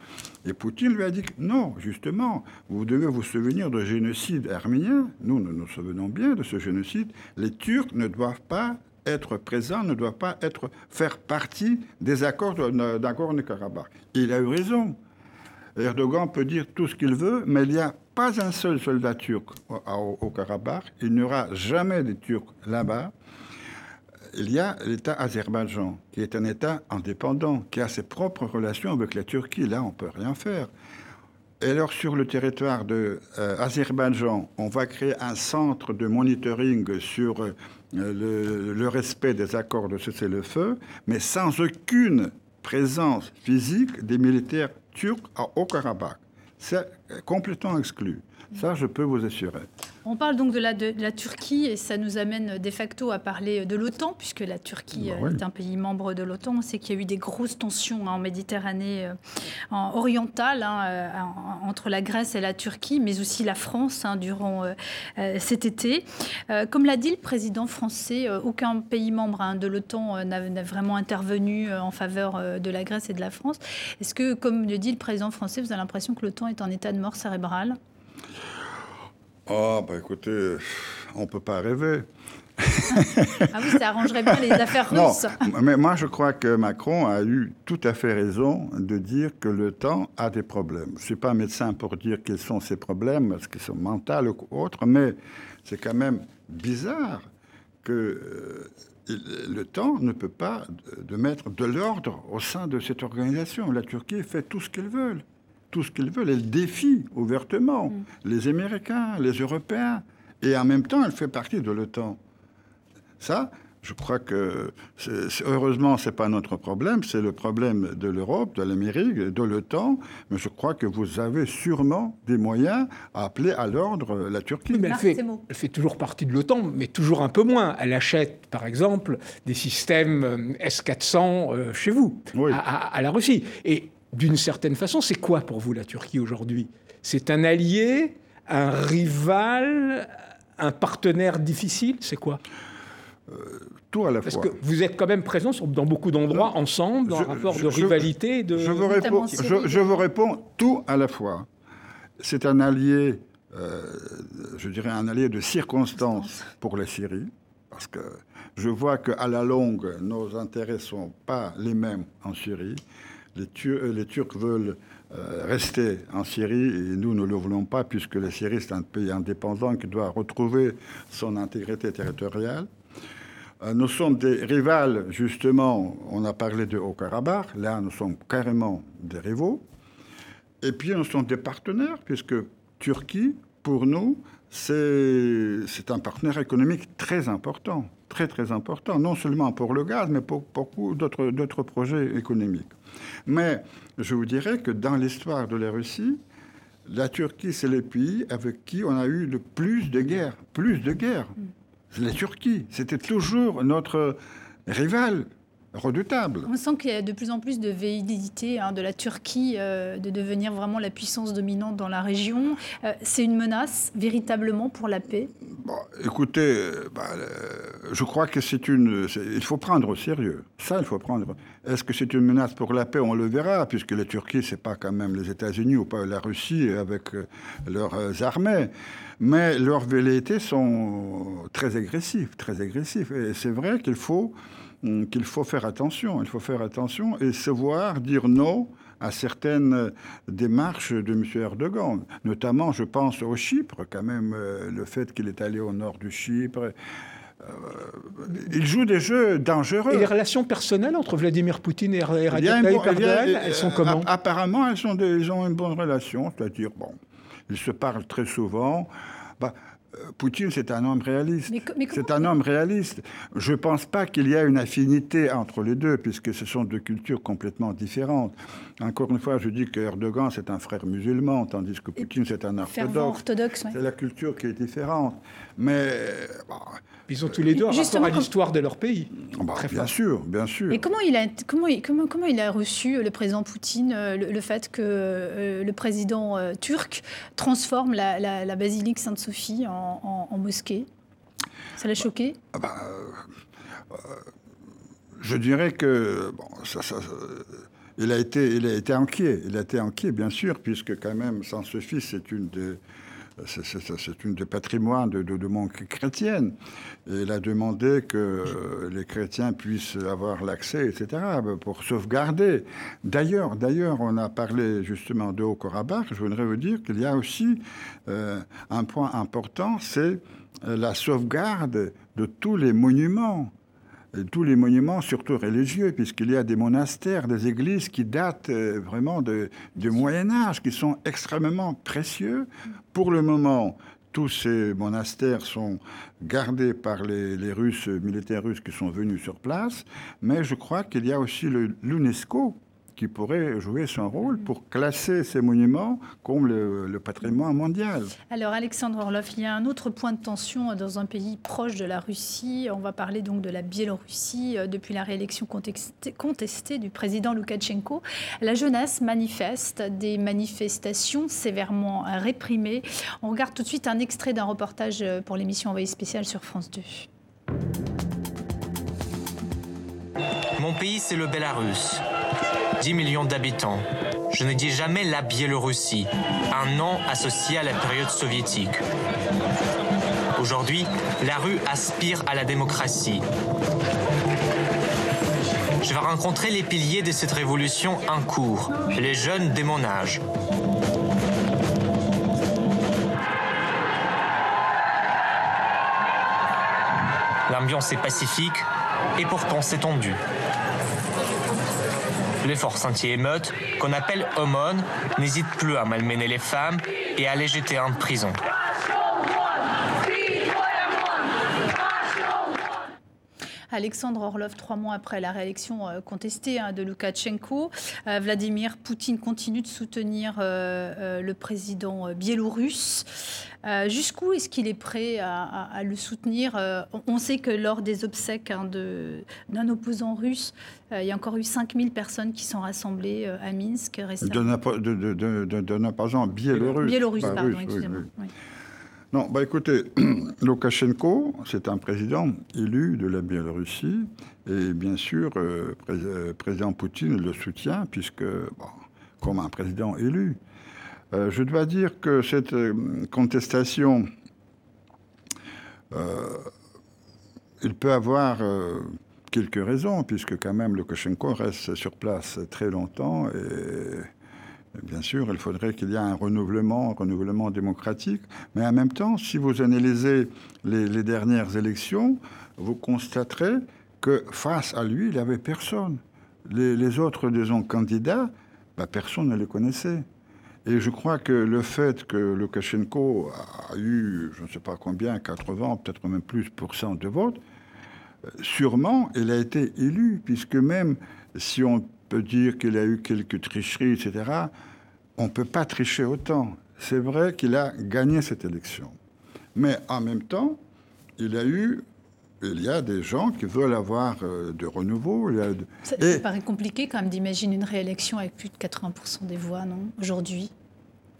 Et Poutine lui a dit non, justement, vous devez vous souvenir du génocide arménien. Nous, nous nous souvenons bien de ce génocide. Les Turcs ne doivent pas être présents, ne doivent pas être, faire partie des accords de Nagorno-Karabakh. Il a eu raison. Erdogan peut dire tout ce qu'il veut, mais il n'y a pas un seul soldat turc au, Karabakh. Il n'y aura jamais de Turcs là-bas. Il y a l'État azerbaïdjan, qui est un État indépendant, qui a ses propres relations avec la Turquie. Là, on ne peut rien faire. Et alors, sur le territoire de euh, on va créer un centre de monitoring sur euh, le, le respect des accords de cessez-le-feu, mais sans aucune présence physique des militaires turcs à- au Karabakh. C'est complètement exclu. Ça, je peux vous assurer. On parle donc de la, de, la, Turquie et ça nous amène de facto à parler de l'OTAN, puisque la Turquie bah est un pays membre de l'OTAN. On sait qu'il y a eu des grosses tensions hein, en Méditerranée euh, en orientale hein, euh, entre la Grèce et la Turquie, mais aussi la France hein, durant euh, cet été. comme l'a dit le président français, aucun pays membre de l'OTAN n'a vraiment intervenu en faveur de la Grèce et de la France. Est-ce que, comme le dit le président français, vous avez l'impression que l'OTAN est en état de mort cérébrale? Oh, bah écoutez, on ne peut pas rêver. ah oui, ça arrangerait bien les affaires russes. Non, mais moi je crois que Macron a eu tout à fait raison de dire que le temps a des problèmes. Je ne suis pas médecin pour dire quels sont ces problèmes, est-ce qu'ils sont mentaux ou autres, mais c'est quand même bizarre que euh, le temps ne peut pas de mettre de l'ordre au sein de cette organisation. La Turquie fait tout ce qu'elle veut tout ce qu'ils veulent. Elle défie ouvertement mm. les Américains, les Européens. Et en même temps, elle fait partie de l'OTAN. Ça, je crois que heureusement, ce n'est pas notre problème, c'est le problème de l'Europe, de l'Amérique, de l'OTAN. Mais je crois que vous avez sûrement des moyens à appeler à l'ordre la Turquie. mais elle, fait, elle, fait, toujours partie de l'OTAN, mais toujours un peu moins. Elle achète, par exemple, des systèmes euh, S-400 euh, chez vous, à, à, la Russie. Et d'une certaine façon, c'est quoi pour vous la Turquie aujourd'hui? C'est un allié, un rival, un partenaire difficile? C'est quoi? Euh, tout à la Parce fois. que vous êtes quand même présents dans beaucoup d'endroits ensemble, dans un rapport de rivalité. De... Je, vous réponds, je, vous réponds tout à la fois. C'est un allié, euh, je dirais un allié de circonstance pour la Syrie, parce que je vois qu'à la longue, nos intérêts ne sont pas les mêmes en Syrie. Euh, les, Turcs veulent euh, rester en Syrie et nous ne le voulons pas puisque la Syrie est un pays indépendant qui doit retrouver son intégrité territoriale. Euh, nous sommes des rivales, justement, on a parlé de Haut-Karabakh, là nous sommes carrément des rivaux. Et puis nous sommes des partenaires puisque Turquie, pour nous, c'est un partenaire économique très important, très très important, non seulement pour le gaz, mais pour beaucoup d'autres projets économiques. Mais je vous dirais que dans l'histoire de la Russie, la Turquie, c'est le pays avec qui on a eu le plus de guerres. Plus de guerres. C'est la Turquie. C'était toujours notre rival redoutable. On sent qu'il y a de plus en plus de véhidité hein, de la Turquie euh, de devenir vraiment la puissance dominante dans la région. Euh, c'est une menace véritablement pour la paix? Bon, Écoutez, bah, je crois que c'est une... Il faut prendre au sérieux. Ça, il faut prendre. Est-ce que c'est une menace pour la paix? On le verra, puisque la Turquie, c'est pas quand même les États-Unis ou pas la Russie avec euh, leurs armées. Mais leurs velléités sont très agressives, très agressives. Et c'est vrai qu'il faut qu'il faut faire attention. Il faut faire attention et savoir dire non à certaines démarches de M. Erdogan. Notamment, je pense au Chypre, quand même, euh, le fait qu'il est allé au nord du Chypre. Euh, il joue des jeux dangereux. Et les relations personnelles entre Vladimir Poutine et Recep Tayyip elles sont comment Apparemment, elles, sont des, ont une bonne relation. C'est-à-dire, bon, ils se parlent très souvent. Bah, Poutine, c'est un homme réaliste. C'est un homme réaliste. Je ne pense pas qu'il y ait une affinité entre les deux, puisque ce sont deux cultures complètement différentes. Encore une fois, je dis que Erdogan, c'est un frère musulman, tandis que Poutine, c'est un orthodoxe. C'est la culture qui est différente. Mais. Bah, ils ont tous les deux un rapport à l'histoire de leur pays. Bah, bien sûr, bien sûr. Et comment il a, comment, comment, comment il a reçu euh, le président Poutine euh, le, fait que euh, le président turc transforme la, basilique Sainte-Sophie en, mosquée? Ça l'a choqué? ah bah, Je dirais que bon, ça, il a été, il a été inquiet. Il a été inquiet, bien sûr, puisque quand même Sainte-Sophie, c'est une des c'est une des patrimoines de, de, de chrétienne. Et il a demandé que les chrétiens puissent avoir l'accès, etc., pour sauvegarder. D'ailleurs, d'ailleurs, on a parlé justement de Haut-Karabakh. Je voudrais vous dire qu'il y a aussi euh, un point important, c'est euh, la sauvegarde de tous les monuments tous les monuments, surtout religieux, puisqu'il y a des monastères, des églises qui datent euh, vraiment du Moyen Âge, qui sont extrêmement précieux. Pour le moment, tous ces monastères sont gardés par les, les Russes, militaires russes qui sont venus sur place, mais je crois qu'il y a aussi l'UNESCO qui pourrait jouer son rôle pour classer ces monuments comme le, le patrimoine mondial. Alors Alexandre Orlov, il y a un autre point de tension dans un pays proche de la Russie. On va parler donc de la Biélorussie euh, depuis la réélection contestée, contestée du président Loukachenko. La jeunesse manifeste, des manifestations sévèrement réprimées. On regarde tout de suite un extrait d'un reportage pour l'émission Envoyé spécial sur France 2. Mon pays, c'est le Bélarus. 10 millions d'habitants. Je ne dis jamais la Biélorussie, un nom associé à la période soviétique. Aujourd'hui, la rue aspire à la démocratie. Je vais rencontrer les piliers de cette révolution en cours, les jeunes de mon âge. L'ambiance est pacifique et pourtant c'est tendu. Les forces anti-émeutes, qu'on appelle OMON, n'hésitent plus à malmener les femmes et à les jeter en prison. Alexandre Orlov, trois mois après la réélection euh, contestée hein, de Loukachenko, euh, Vladimir Poutine continue de soutenir euh, le président biélorusse. Jusqu'où est-ce qu'il est prêt à, le soutenir On sait que lors des obsèques hein, d'un opposant russe, il y a encore eu 5000 personnes qui sont rassemblées à Minsk récemment. D'un opposant biélorusse. Biélorusse, bah, pardon, excusez-moi. Non, bah écoutez, Loukachenko, c'est un président élu de la Biélorussie, et bien sûr, euh, euh, président Poutine le soutient, puisque, bon, comme un président élu. Euh, je dois dire que cette contestation, il peut avoir quelques raisons, puisque quand même Loukachenko reste sur place très longtemps et Bien sûr, il faudrait qu'il y ait un renouvellement, un renouvellement démocratique. Mais en même temps, si vous analysez les, dernières élections, vous constaterez que face à lui, il n'y avait personne. Les, autres, disons, candidats, bah, personne ne les connaissait. Et je crois que le fait que Lukashenko a eu, je ne sais pas combien, 80, peut-être même plus pour cent de votes, euh, sûrement, il a été élu, puisque même si on peut dire qu'il a eu quelques tricheries, etc. On ne peut pas tricher autant. C'est vrai qu'il a gagné cette élection. Mais en même temps, il a eu il y a des gens qui veulent avoir euh, de renouveau. Ça, paraît compliqué quand même d'imaginer une réélection avec plus de 80% des voix, non Aujourd'hui?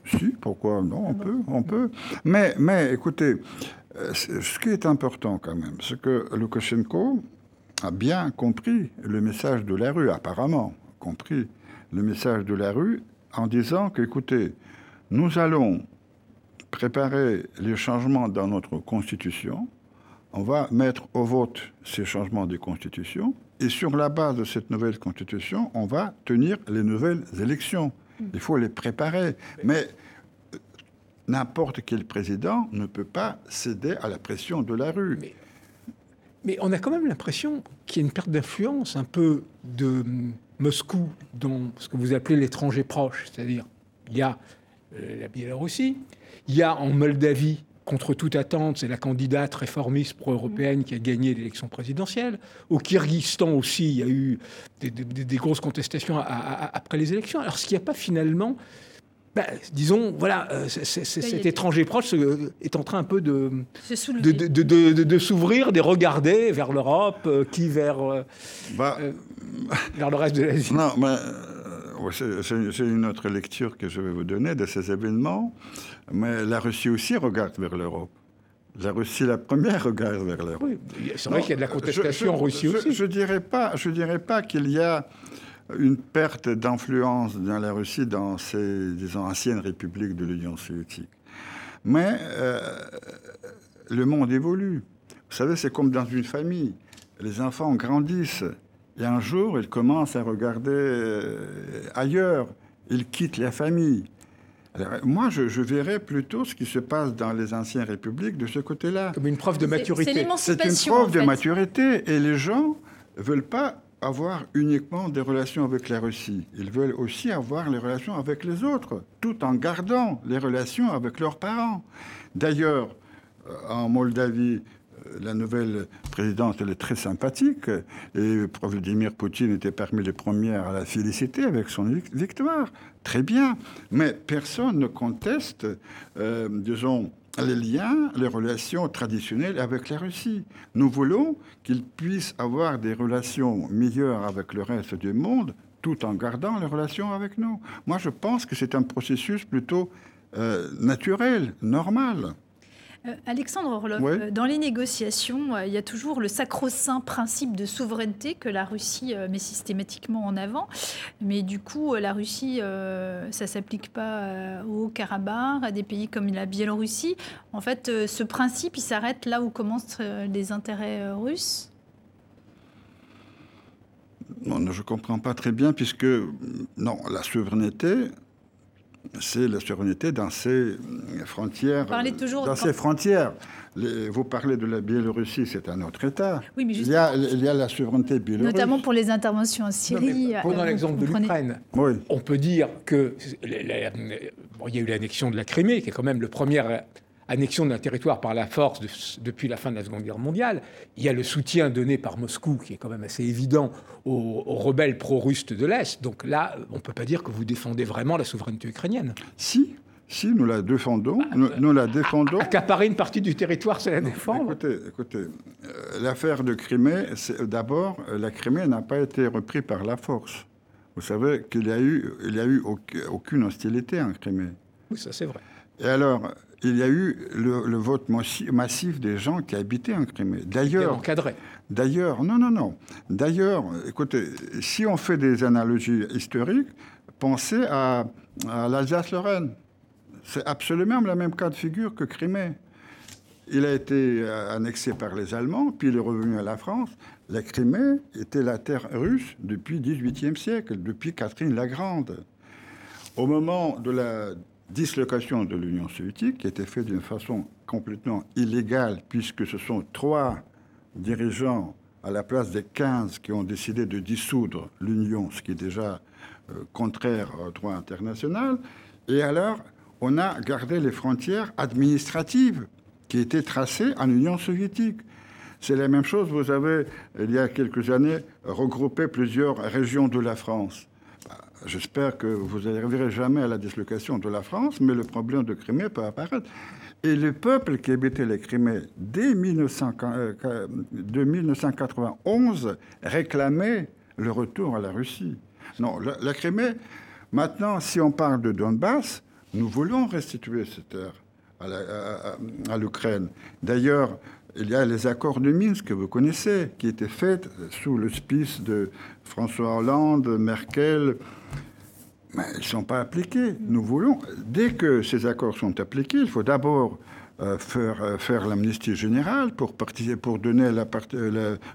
Si, pourquoi Non, on peut, on peut. Mais, mais écoutez, euh, ce qui est important quand même, c'est que Loukachenko a bien compris le message de la rue, apparemment compris le message de la rue en disant qu'écoutez, nous allons préparer les changements dans notre constitution, on va mettre au vote ces changements de constitution, et sur la base de cette nouvelle constitution, on va tenir les nouvelles élections. Il faut les préparer. Mais euh, n'importe quel président ne peut pas céder à la pression de la rue. Mais, mais on a quand même l'impression qu'il y a une perte d'influence un peu de Moscou dans ce que vous appelez l'étranger proche, c'est-à-dire il y a euh, la Biélorussie, il y a en Moldavie, contre toute attente, c'est la candidate réformiste pro-européenne qui a gagné l'élection présidentielle. Au Kyrgyzstan aussi, il y a eu des, grosses contestations après les élections. Alors, ce qu'il n'y a pas finalement bah, disons, voilà, euh, cet étranger proche est en train un peu de, de, s'ouvrir, de regarder vers l'Europe, euh, qui vers, euh, bah, vers le reste de l'Asie. Non, mais c'est une autre lecture que je vais vous donner de ces événements. Mais la Russie aussi regarde vers l'Europe. La Russie, la première, regarde vers l'Europe. Oui, c'est vrai qu'il y a de la contestation en Russie aussi. Je ne dirais pas, je dirais pas qu'il y a une perte d'influence dans la Russie dans ces, disons, anciennes républiques de l'Union soviétique. Mais euh, le monde évolue. Vous savez, c'est comme dans une famille. Les enfants grandissent et un jour, ils commencent à regarder euh, ailleurs. Ils quittent la famille. moi, je, je, verrais plutôt ce qui se passe dans les anciennes républiques de ce côté-là. Comme une preuve de maturité. C'est une preuve de maturité. Et les gens ne veulent pas avoir uniquement des relations avec la Russie. Ils veulent aussi avoir les relations avec les autres, tout en gardant les relations avec leurs parents. D'ailleurs, euh, en Moldavie, la nouvelle présidente, elle est très sympathique. Et Vladimir Poutine était parmi les premiers à la féliciter avec son victoire. Très bien. Mais personne ne conteste, euh, disons, les liens, les relations traditionnelles avec la Russie. Nous voulons qu'il puisse avoir des relations meilleures avec le reste du monde tout en gardant les relations avec nous. Moi, je pense que c'est un processus plutôt euh, naturel, normal. Euh, Alexandre Orlov, euh, dans les négociations, il y a toujours le sacro-saint principe de souveraineté que la Russie met systématiquement en avant. Mais du coup, la Russie, ça ne s'applique pas au Karabakh, à des pays comme la Biélorussie. En fait, ce principe, il s'arrête là où commencent les intérêts russes non, je ne comprends pas très bien, puisque, non, la souveraineté, c'est la souveraineté dans ses frontières. Vous toujours dans ses frontières. vous parlez de la Biélorussie, c'est un autre État. Oui, mais il, y a, il y a la souveraineté biélorusse. Notamment pour les interventions en Syrie. prenons euh, l'exemple de l'Ukraine. On peut dire que il y a eu l'annexion de la Crimée, qui est quand même le premier annexion d'un territoire par la force depuis la fin de la Seconde Guerre mondiale. Il y a le soutien donné par Moscou, qui est quand même assez évident, aux, rebelles pro-russes de l'Est. Donc là, on ne peut pas dire que vous défendez vraiment la souveraineté ukrainienne. Si, si, nous la défendons. nous, la défendons. Accaparer une partie du territoire, c'est la défendre. Écoutez, écoutez euh, l'affaire de Crimée, d'abord, la Crimée n'a pas été reprise par la force. Vous savez qu'il n'y a eu, il y a eu aucune hostilité en Crimée. Oui, ça c'est vrai. Et alors, il y a eu le, vote massif des gens qui habitaient en Crimée. D'ailleurs, encadré. D'ailleurs, non, non, non. D'ailleurs, écoutez, si on fait des analogies historiques, pensez à, l'Alsace-Lorraine. C'est absolument le même cas de figure que Crimée. Il a été euh, annexé par les Allemands, puis il est revenu à la France. La Crimée était la terre russe depuis le XVIIIe siècle, depuis Catherine la Grande. Au moment de la dislocation de l'Union soviétique qui été faite d'une façon complètement illégale, puisque ce sont trois dirigeants à la place des 15 qui ont décidé de dissoudre l'Union, ce qui est déjà euh, contraire au droit international. Et alors, on a gardé les frontières administratives qui étaient tracées en Union soviétique. C'est la même chose, vous avez, il y a quelques années, regroupé plusieurs régions de la France. J'espère que vous n'arriverez jamais à la dislocation de la France, mais le problème de Crimée peut apparaître. Et le peuple qui habitait les Crimée dès 1991 euh, réclamait le retour à la Russie. Non, la, Crimée, maintenant, si on parle de Donbass, nous voulons restituer cette terre à l'Ukraine. D'ailleurs, il y a les accords de Minsk que vous connaissez, qui étaient faits sous l'hospice de François Hollande, Merkel, mais ils ne sont pas appliqués. Nous voulons, dès que ces accords sont appliqués, il faut d'abord euh, faire, euh, faire l'amnistie générale pour, donner la,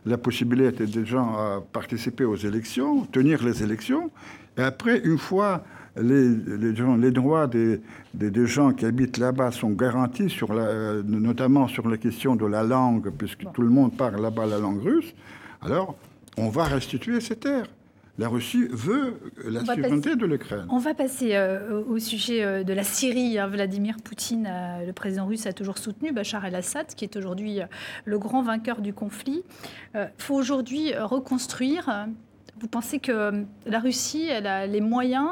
la, possibilité des gens à participer aux élections, tenir les élections. Et après, une fois les, les, gens, les droits des, des, gens qui habitent là-bas sont garantis, sur la, notamment sur la question de la langue, puisque tout le monde parle là-bas la langue russe, alors on va restituer ces terres. La Russie veut la souveraineté de l'Ukraine. On va passer euh, au sujet euh, de la Syrie. Hein. Vladimir Poutine, euh, le président russe, a toujours soutenu Bachar el-Assad, qui est aujourd'hui le grand vainqueur du conflit. Il faut aujourd'hui reconstruire. Vous pensez que la Russie elle a les moyens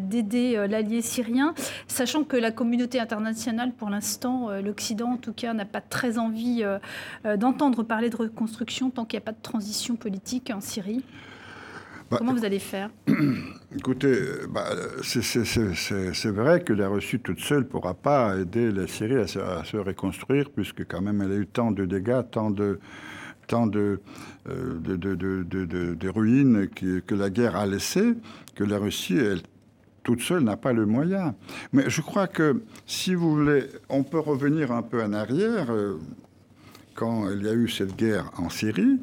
d'aider l'allié syrien, sachant que la communauté internationale, pour l'instant, l'Occident en tout cas, n'a pas très envie d'entendre parler de reconstruction tant qu'il n'y a pas de transition politique en Syrie? Bah, Comment vous allez faire? Écoutez, bah, c'est vrai que la Russie toute seule ne pourra pas aider la Syrie à se, reconstruire, puisque quand même elle a eu tant de dégâts, tant de, tant de, euh, ruines que la guerre a laissées, que la Russie, elle, toute seule, n'a pas le moyen. Mais je crois que, si vous voulez, on peut revenir un peu en arrière, euh, quand il y a eu cette guerre en Syrie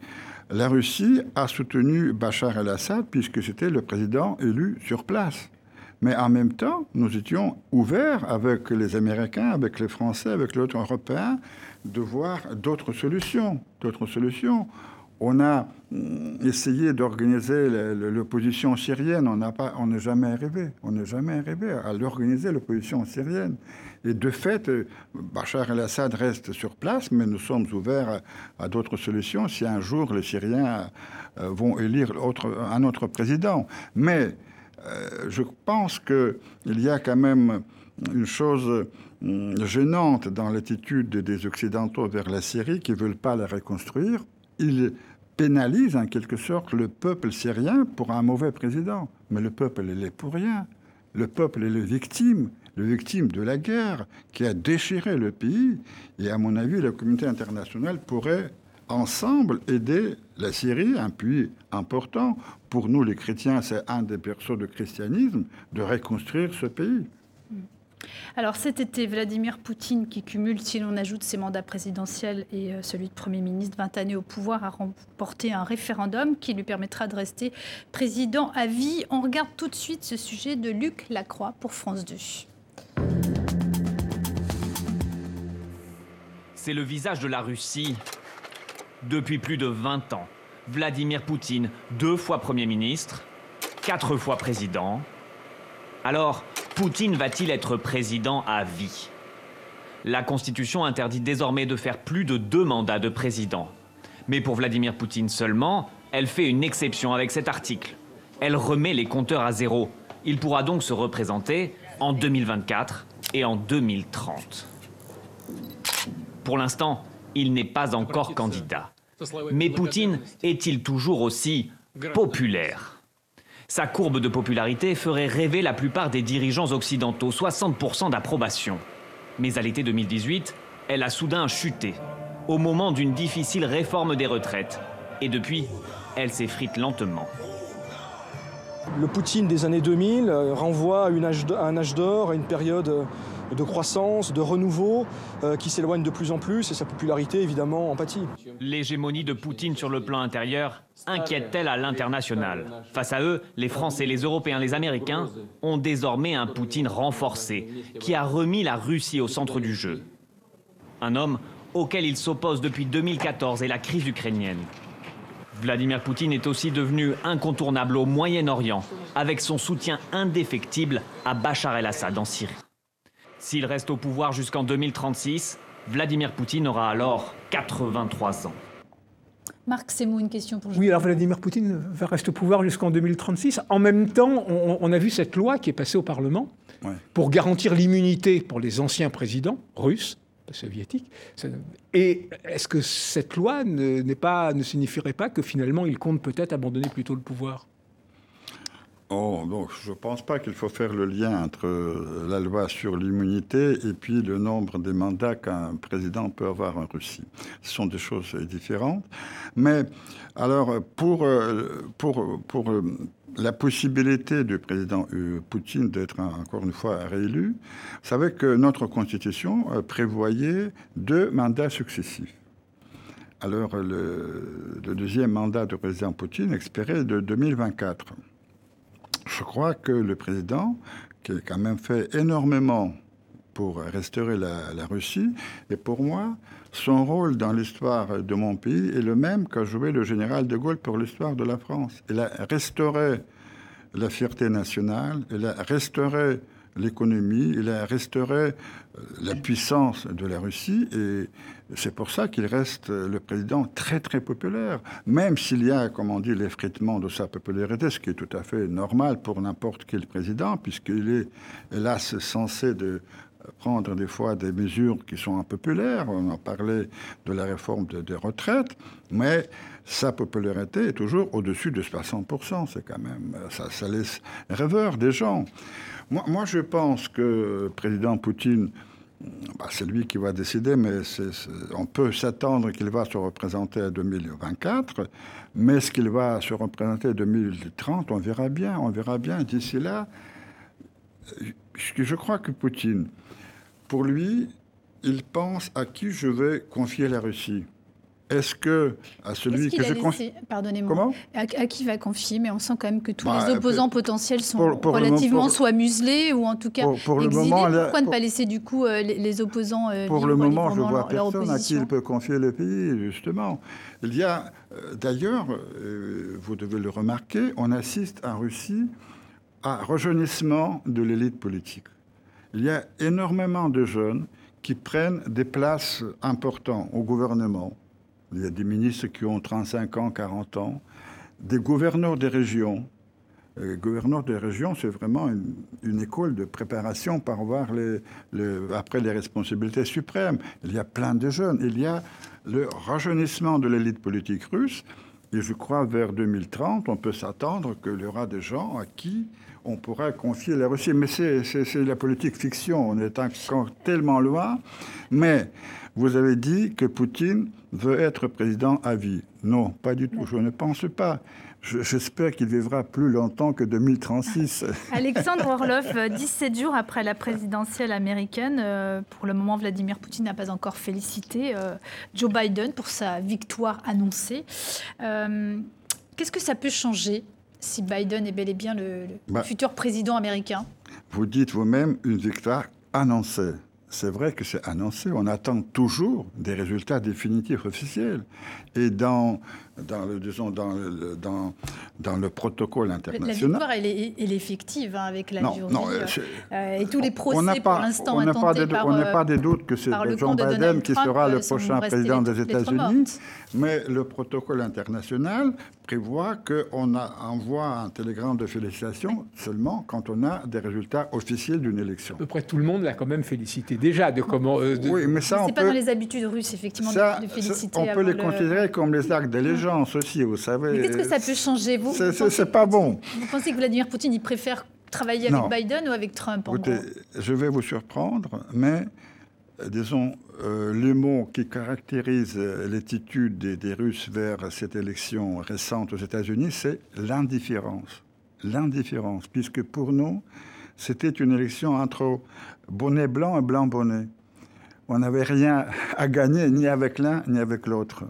la Russie a soutenu Bachar el-Assad puisque c'était le président élu sur place. Mais en même temps, nous étions ouverts avec les Américains, avec les Français, avec les autres Européens, de voir d'autres solutions. D'autres solutions. On a mm, essayé d'organiser l'opposition syrienne, on n'est jamais arrivé, on n'est jamais arrivé à l'organiser l'opposition syrienne. Et de fait, euh, Bachar el-Assad reste sur place, mais nous sommes ouverts à, d'autres solutions si un jour les Syriens euh, vont élire un autre président. Mais je pense qu'il y a quand même une chose gênante dans l'attitude des Occidentaux vers la Syrie qui ne veulent pas la reconstruire. Ils pénalisent en quelque sorte le peuple syrien pour un mauvais président. Mais le peuple, il est pour rien. Le peuple est le victime le victime de la guerre qui a déchiré le pays. Et à mon avis, la communauté internationale pourrait ensemble aider la Syrie, un pays important. Pour nous, les chrétiens, c'est un des berceaux du christianisme, de reconstruire ce pays. Alors cet été, Vladimir Poutine, qui cumule, si l'on ajoute ses mandats présidentiels et euh, celui de Premier ministre, 20 années au pouvoir, a remporté un référendum qui lui permettra de rester président à vie. On regarde tout de suite ce sujet de Luc Lacroix pour France 2. C'est le visage de la Russie depuis plus de 20 ans. Vladimir Poutine, deux fois Premier ministre, quatre fois président. Alors, Poutine va-t-il être président à vie? La Constitution interdit désormais de faire plus de deux mandats de président. Mais pour Vladimir Poutine seulement, elle fait une exception avec cet article. Elle remet les compteurs à zéro. Il pourra donc se représenter en 2024 et en 2030. Pour l'instant, il n'est pas encore candidat. Mais Poutine est-il toujours aussi populaire? Sa courbe de popularité ferait rêver la plupart des dirigeants occidentaux, 60% d'approbation. Mais à l'été 2018, elle a soudain chuté, au moment d'une difficile réforme des retraites. Et depuis, elle s'effrite lentement. Le Poutine des années 2000 euh, renvoie à, un âge d'or, à une période euh, de croissance, de renouveau, euh, qui s'éloigne de plus en plus et sa popularité évidemment en pâtit. L'hégémonie de Poutine sur le plan intérieur inquiète-t-elle à l'international? Face à eux, les Français, les Européens, les Américains ont désormais un Poutine renforcé qui a remis la Russie au centre du jeu. Un homme auquel il s'oppose depuis 2014 et la crise ukrainienne. Vladimir Poutine est aussi devenu incontournable au Moyen-Orient, avec son soutien indéfectible à Bachar el-Assad en Syrie. S'il reste au pouvoir jusqu'en 2036, Vladimir Poutine aura alors 83 ans. Marc Semou, une question pour Oui, alors Vladimir Poutine va rester au pouvoir jusqu'en 2036. En même temps, on, a vu cette loi qui est passée au Parlement pour garantir l'immunité pour les anciens présidents russes soviétique. Et est-ce que cette loi ne, pas, ne signifierait pas que finalement il compte peut-être abandonner plutôt le pouvoir? Oh, donc je ne pense pas qu'il faut faire le lien entre la loi sur l'immunité et puis le nombre de mandats qu'un président peut avoir en Russie. Ce sont des choses différentes. Mais alors, pour, euh, euh, la possibilité du président euh, Poutine d'être encore une fois réélu, vous savez que notre constitution prévoyait deux mandats successifs. Alors, le, le deuxième mandat du président Poutine expirait de 2024 je crois que le président, qui a quand même fait énormément pour restaurer la, Russie, et pour moi, son rôle dans l'histoire de mon pays est le même qu'a joué le général de Gaulle pour l'histoire de la France. Il a restauré la fierté nationale, il a restauré l'économie, il a restauré euh, la puissance de la Russie et c'est pour ça qu'il reste euh, le président très très populaire, même s'il y a, comme on dit, l'effritement de sa popularité, ce qui est tout à fait normal pour n'importe quel président, puisqu'il est hélas censé de prendre des fois des mesures qui sont impopulaires. On a parlé de la réforme des retraites, mais sa popularité est toujours au-dessus de 60%. C'est quand même, ça, ça laisse rêveur des gens. Moi, je pense que président Poutine, bah, c'est lui qui va décider, mais on peut s'attendre qu'il va se représenter à 2024. Mais ce qu'il va se représenter à 2030, on verra bien. On verra bien. D'ici là, je crois que Poutine, pour lui, il pense à qui je vais confier la Russie. Est-ce que à celui que je confie, pardonnez-moi, Comment à, qui va confier Mais on sent quand même que tous Bah, les opposants potentiels sont pour- pour le relativement moment- soit muselés ou en tout cas Pour- pour le moment, Pourquoi ne pas laisser du coup euh, les, les opposants euh, Pour le moment, je vois personne à qui il peut confier le pays, justement. Il y a, euh, d'ailleurs, vous devez le remarquer, on assiste en Russie à rajeunissement de l'élite politique. Il y a énormément de jeunes qui prennent des places importantes au gouvernement. Il y a des ministres qui ont 35 ans, 40 ans, des gouverneurs des régions. Les gouverneurs des régions, c'est vraiment une, école de préparation pour avoir les- après les responsabilités suprêmes. Il y a plein de jeunes. Il y a le rajeunissement de l'élite politique russe. Et je crois vers 2030, on peut s'attendre qu'il y aura des gens à qui on pourra confier la Russie. Mais c'est la politique fiction. On est encore tellement loin. Mais vous avez dit que Poutine veut être président à vie. Non, pas du tout. Je ne pense pas. Je- J'espère qu'il vivra plus longtemps que 2036. Alexandre Orlov, euh, 17 jours après la présidentielle américaine, euh, pour le moment, Vladimir Poutine n'a pas encore félicité euh, Joe Biden pour sa victoire annoncée. Euh, Qu'est-ce que ça peut changer si Biden est bel et bien le, le Bah. futur président américain Vous dites vous-même une victoire annoncée. C'est vrai que c'est annoncé. On attend toujours des résultats définitifs officiels. Et dans, dans, le, disons, dans, le, dans, dans le protocole La international. victoire, elle est, elle est effective hein, avec la Non, jury. non, euh, euh, euh, et tous les on procès n'a pour pas- l'instant on n'a pas de- par, on n'a euh, pas de doute que c'est de Biden qui Trump, sera euh, le sont prochain président des États-Unis. Mais le protocole international prévoit qu'on envoie un télégramme de félicitations seulement quand on a des résultats officiels d'une élection. À peu près tout le monde l'a quand même félicité déjà de comment. euh, de- Oui, mais ça, on C'est pas peut, dans les habitudes russes, effectivement, ça, de, ça, féliciter. on peut les le- considérer comme les actes aussi, vous savez. Qu'est-ce que ça peut changer vous, C'est- pas bon. vous pensez que Vladimir Poutine, il préfère travailler Non. avec Biden ou avec Trump en Écoutez, gros? je vais vous surprendre, mais euh, disons, euh, le mot qui caractérise euh, l'attitude des, des Russes vers cette élection récente aux États-Unis, c'est l'indifférence. L'indifférence, puisque pour nous, c'était une élection entre bonnet blanc et blanc bonnet. On n'avait rien à gagner ni avec l'un ni avec l'autre.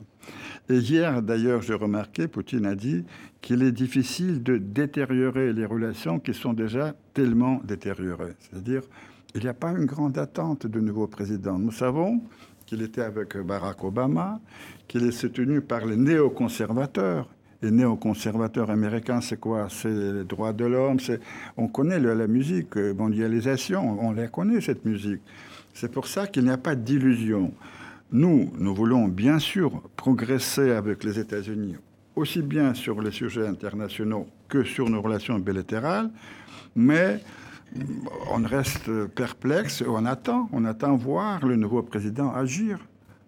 Et hier, d'ailleurs, j'ai remarqué, Poutine a dit qu'il est difficile de détériorer les relations qui sont déjà tellement détériorées. C'est-à-dire, il n'y a pas une grande attente de nouveau président. Nous savons qu'il était avec Barack Obama, qu'il est soutenu par les néoconservateurs. Les néoconservateurs américains, c'est quoi? C'est les droits de l'homme. On connaît la musique, euh, mondialisation, on la connaît cette musique. C'est pour ça qu'il n'y a pas d'illusion. Nous, nous voulons bien sûr progresser avec les États-Unis, aussi bien sur les sujets internationaux que sur nos relations bilatérales, mais on reste perplexe, on attend, on attend voir le nouveau président agir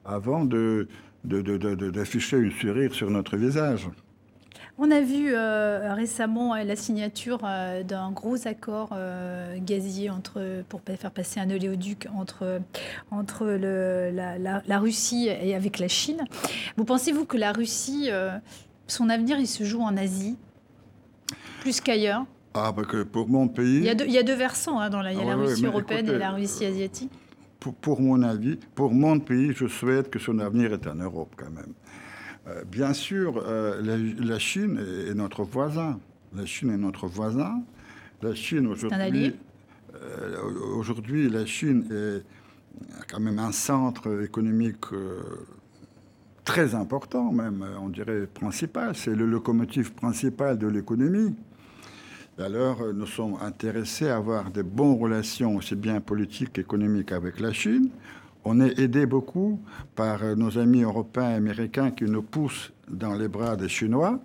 avant d'afficher une sourire sur notre visage. On a vu euh, récemment euh, la signature euh, d'un gros accord euh, gazier entre, pour faire passer un oléoduc entre, entre le- la, la- la Russie et avec la Chine. Vous pensez-vous que la Russie, son avenir, il se joue en Asie plus qu'ailleurs? Ah, parce que pour mon pays, il y, a deux, il y a deux versants hein, dans la, il y a Ah la Russie européenne écoutez, et la Russie asiatique. pour, pour mon avis, pour mon pays, je souhaite que son avenir est en Europe quand même. Euh, bien sûr, euh, la, la Chine est, est notre voisin. La Chine est notre voisin. La Chine aujourd'hui, euh, aujourd'hui, la Chine est quand même un centre économique très important, même, on dirait principal. C'est le locomotive principal de l'économie. Alors, nous sommes intéressés à avoir de bonnes relations, aussi bien politiques qu'économiques, avec la Chine. On est aidé beaucoup par euh, nos amis européens et américains qui nous poussent dans les bras des Chinois,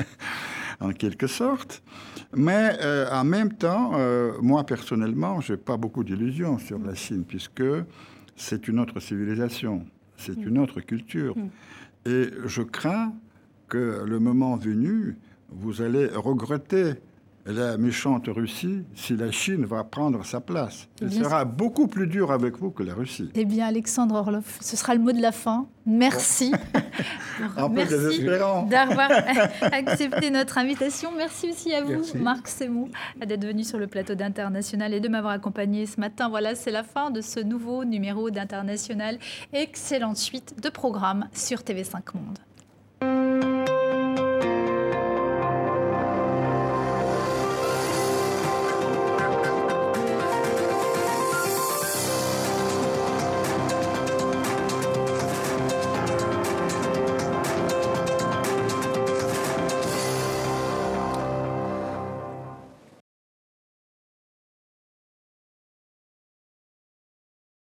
en quelque sorte. Mais euh, en même temps, euh, moi personnellement, je n'ai pas beaucoup d'illusions sur la Chine, puisque c'est une autre civilisation, c'est une autre culture. Et je crains que le moment venu, vous allez regretter la méchante Russie si la Chine va prendre sa place. Elle Bien sera beaucoup plus dure avec vous que la Russie. Eh bien, Alexandre Orlov, ce sera le mot de la fin. Merci. Un peu Merci désespérant. d'avoir accepté notre invitation. Merci aussi à vous, Merci. Marc Semou, d'être venu sur le plateau d'International et de m'avoir accompagné ce matin. Voilà, c'est la fin de ce nouveau numéro d'International. Excellente suite de programmes sur TV5 Monde.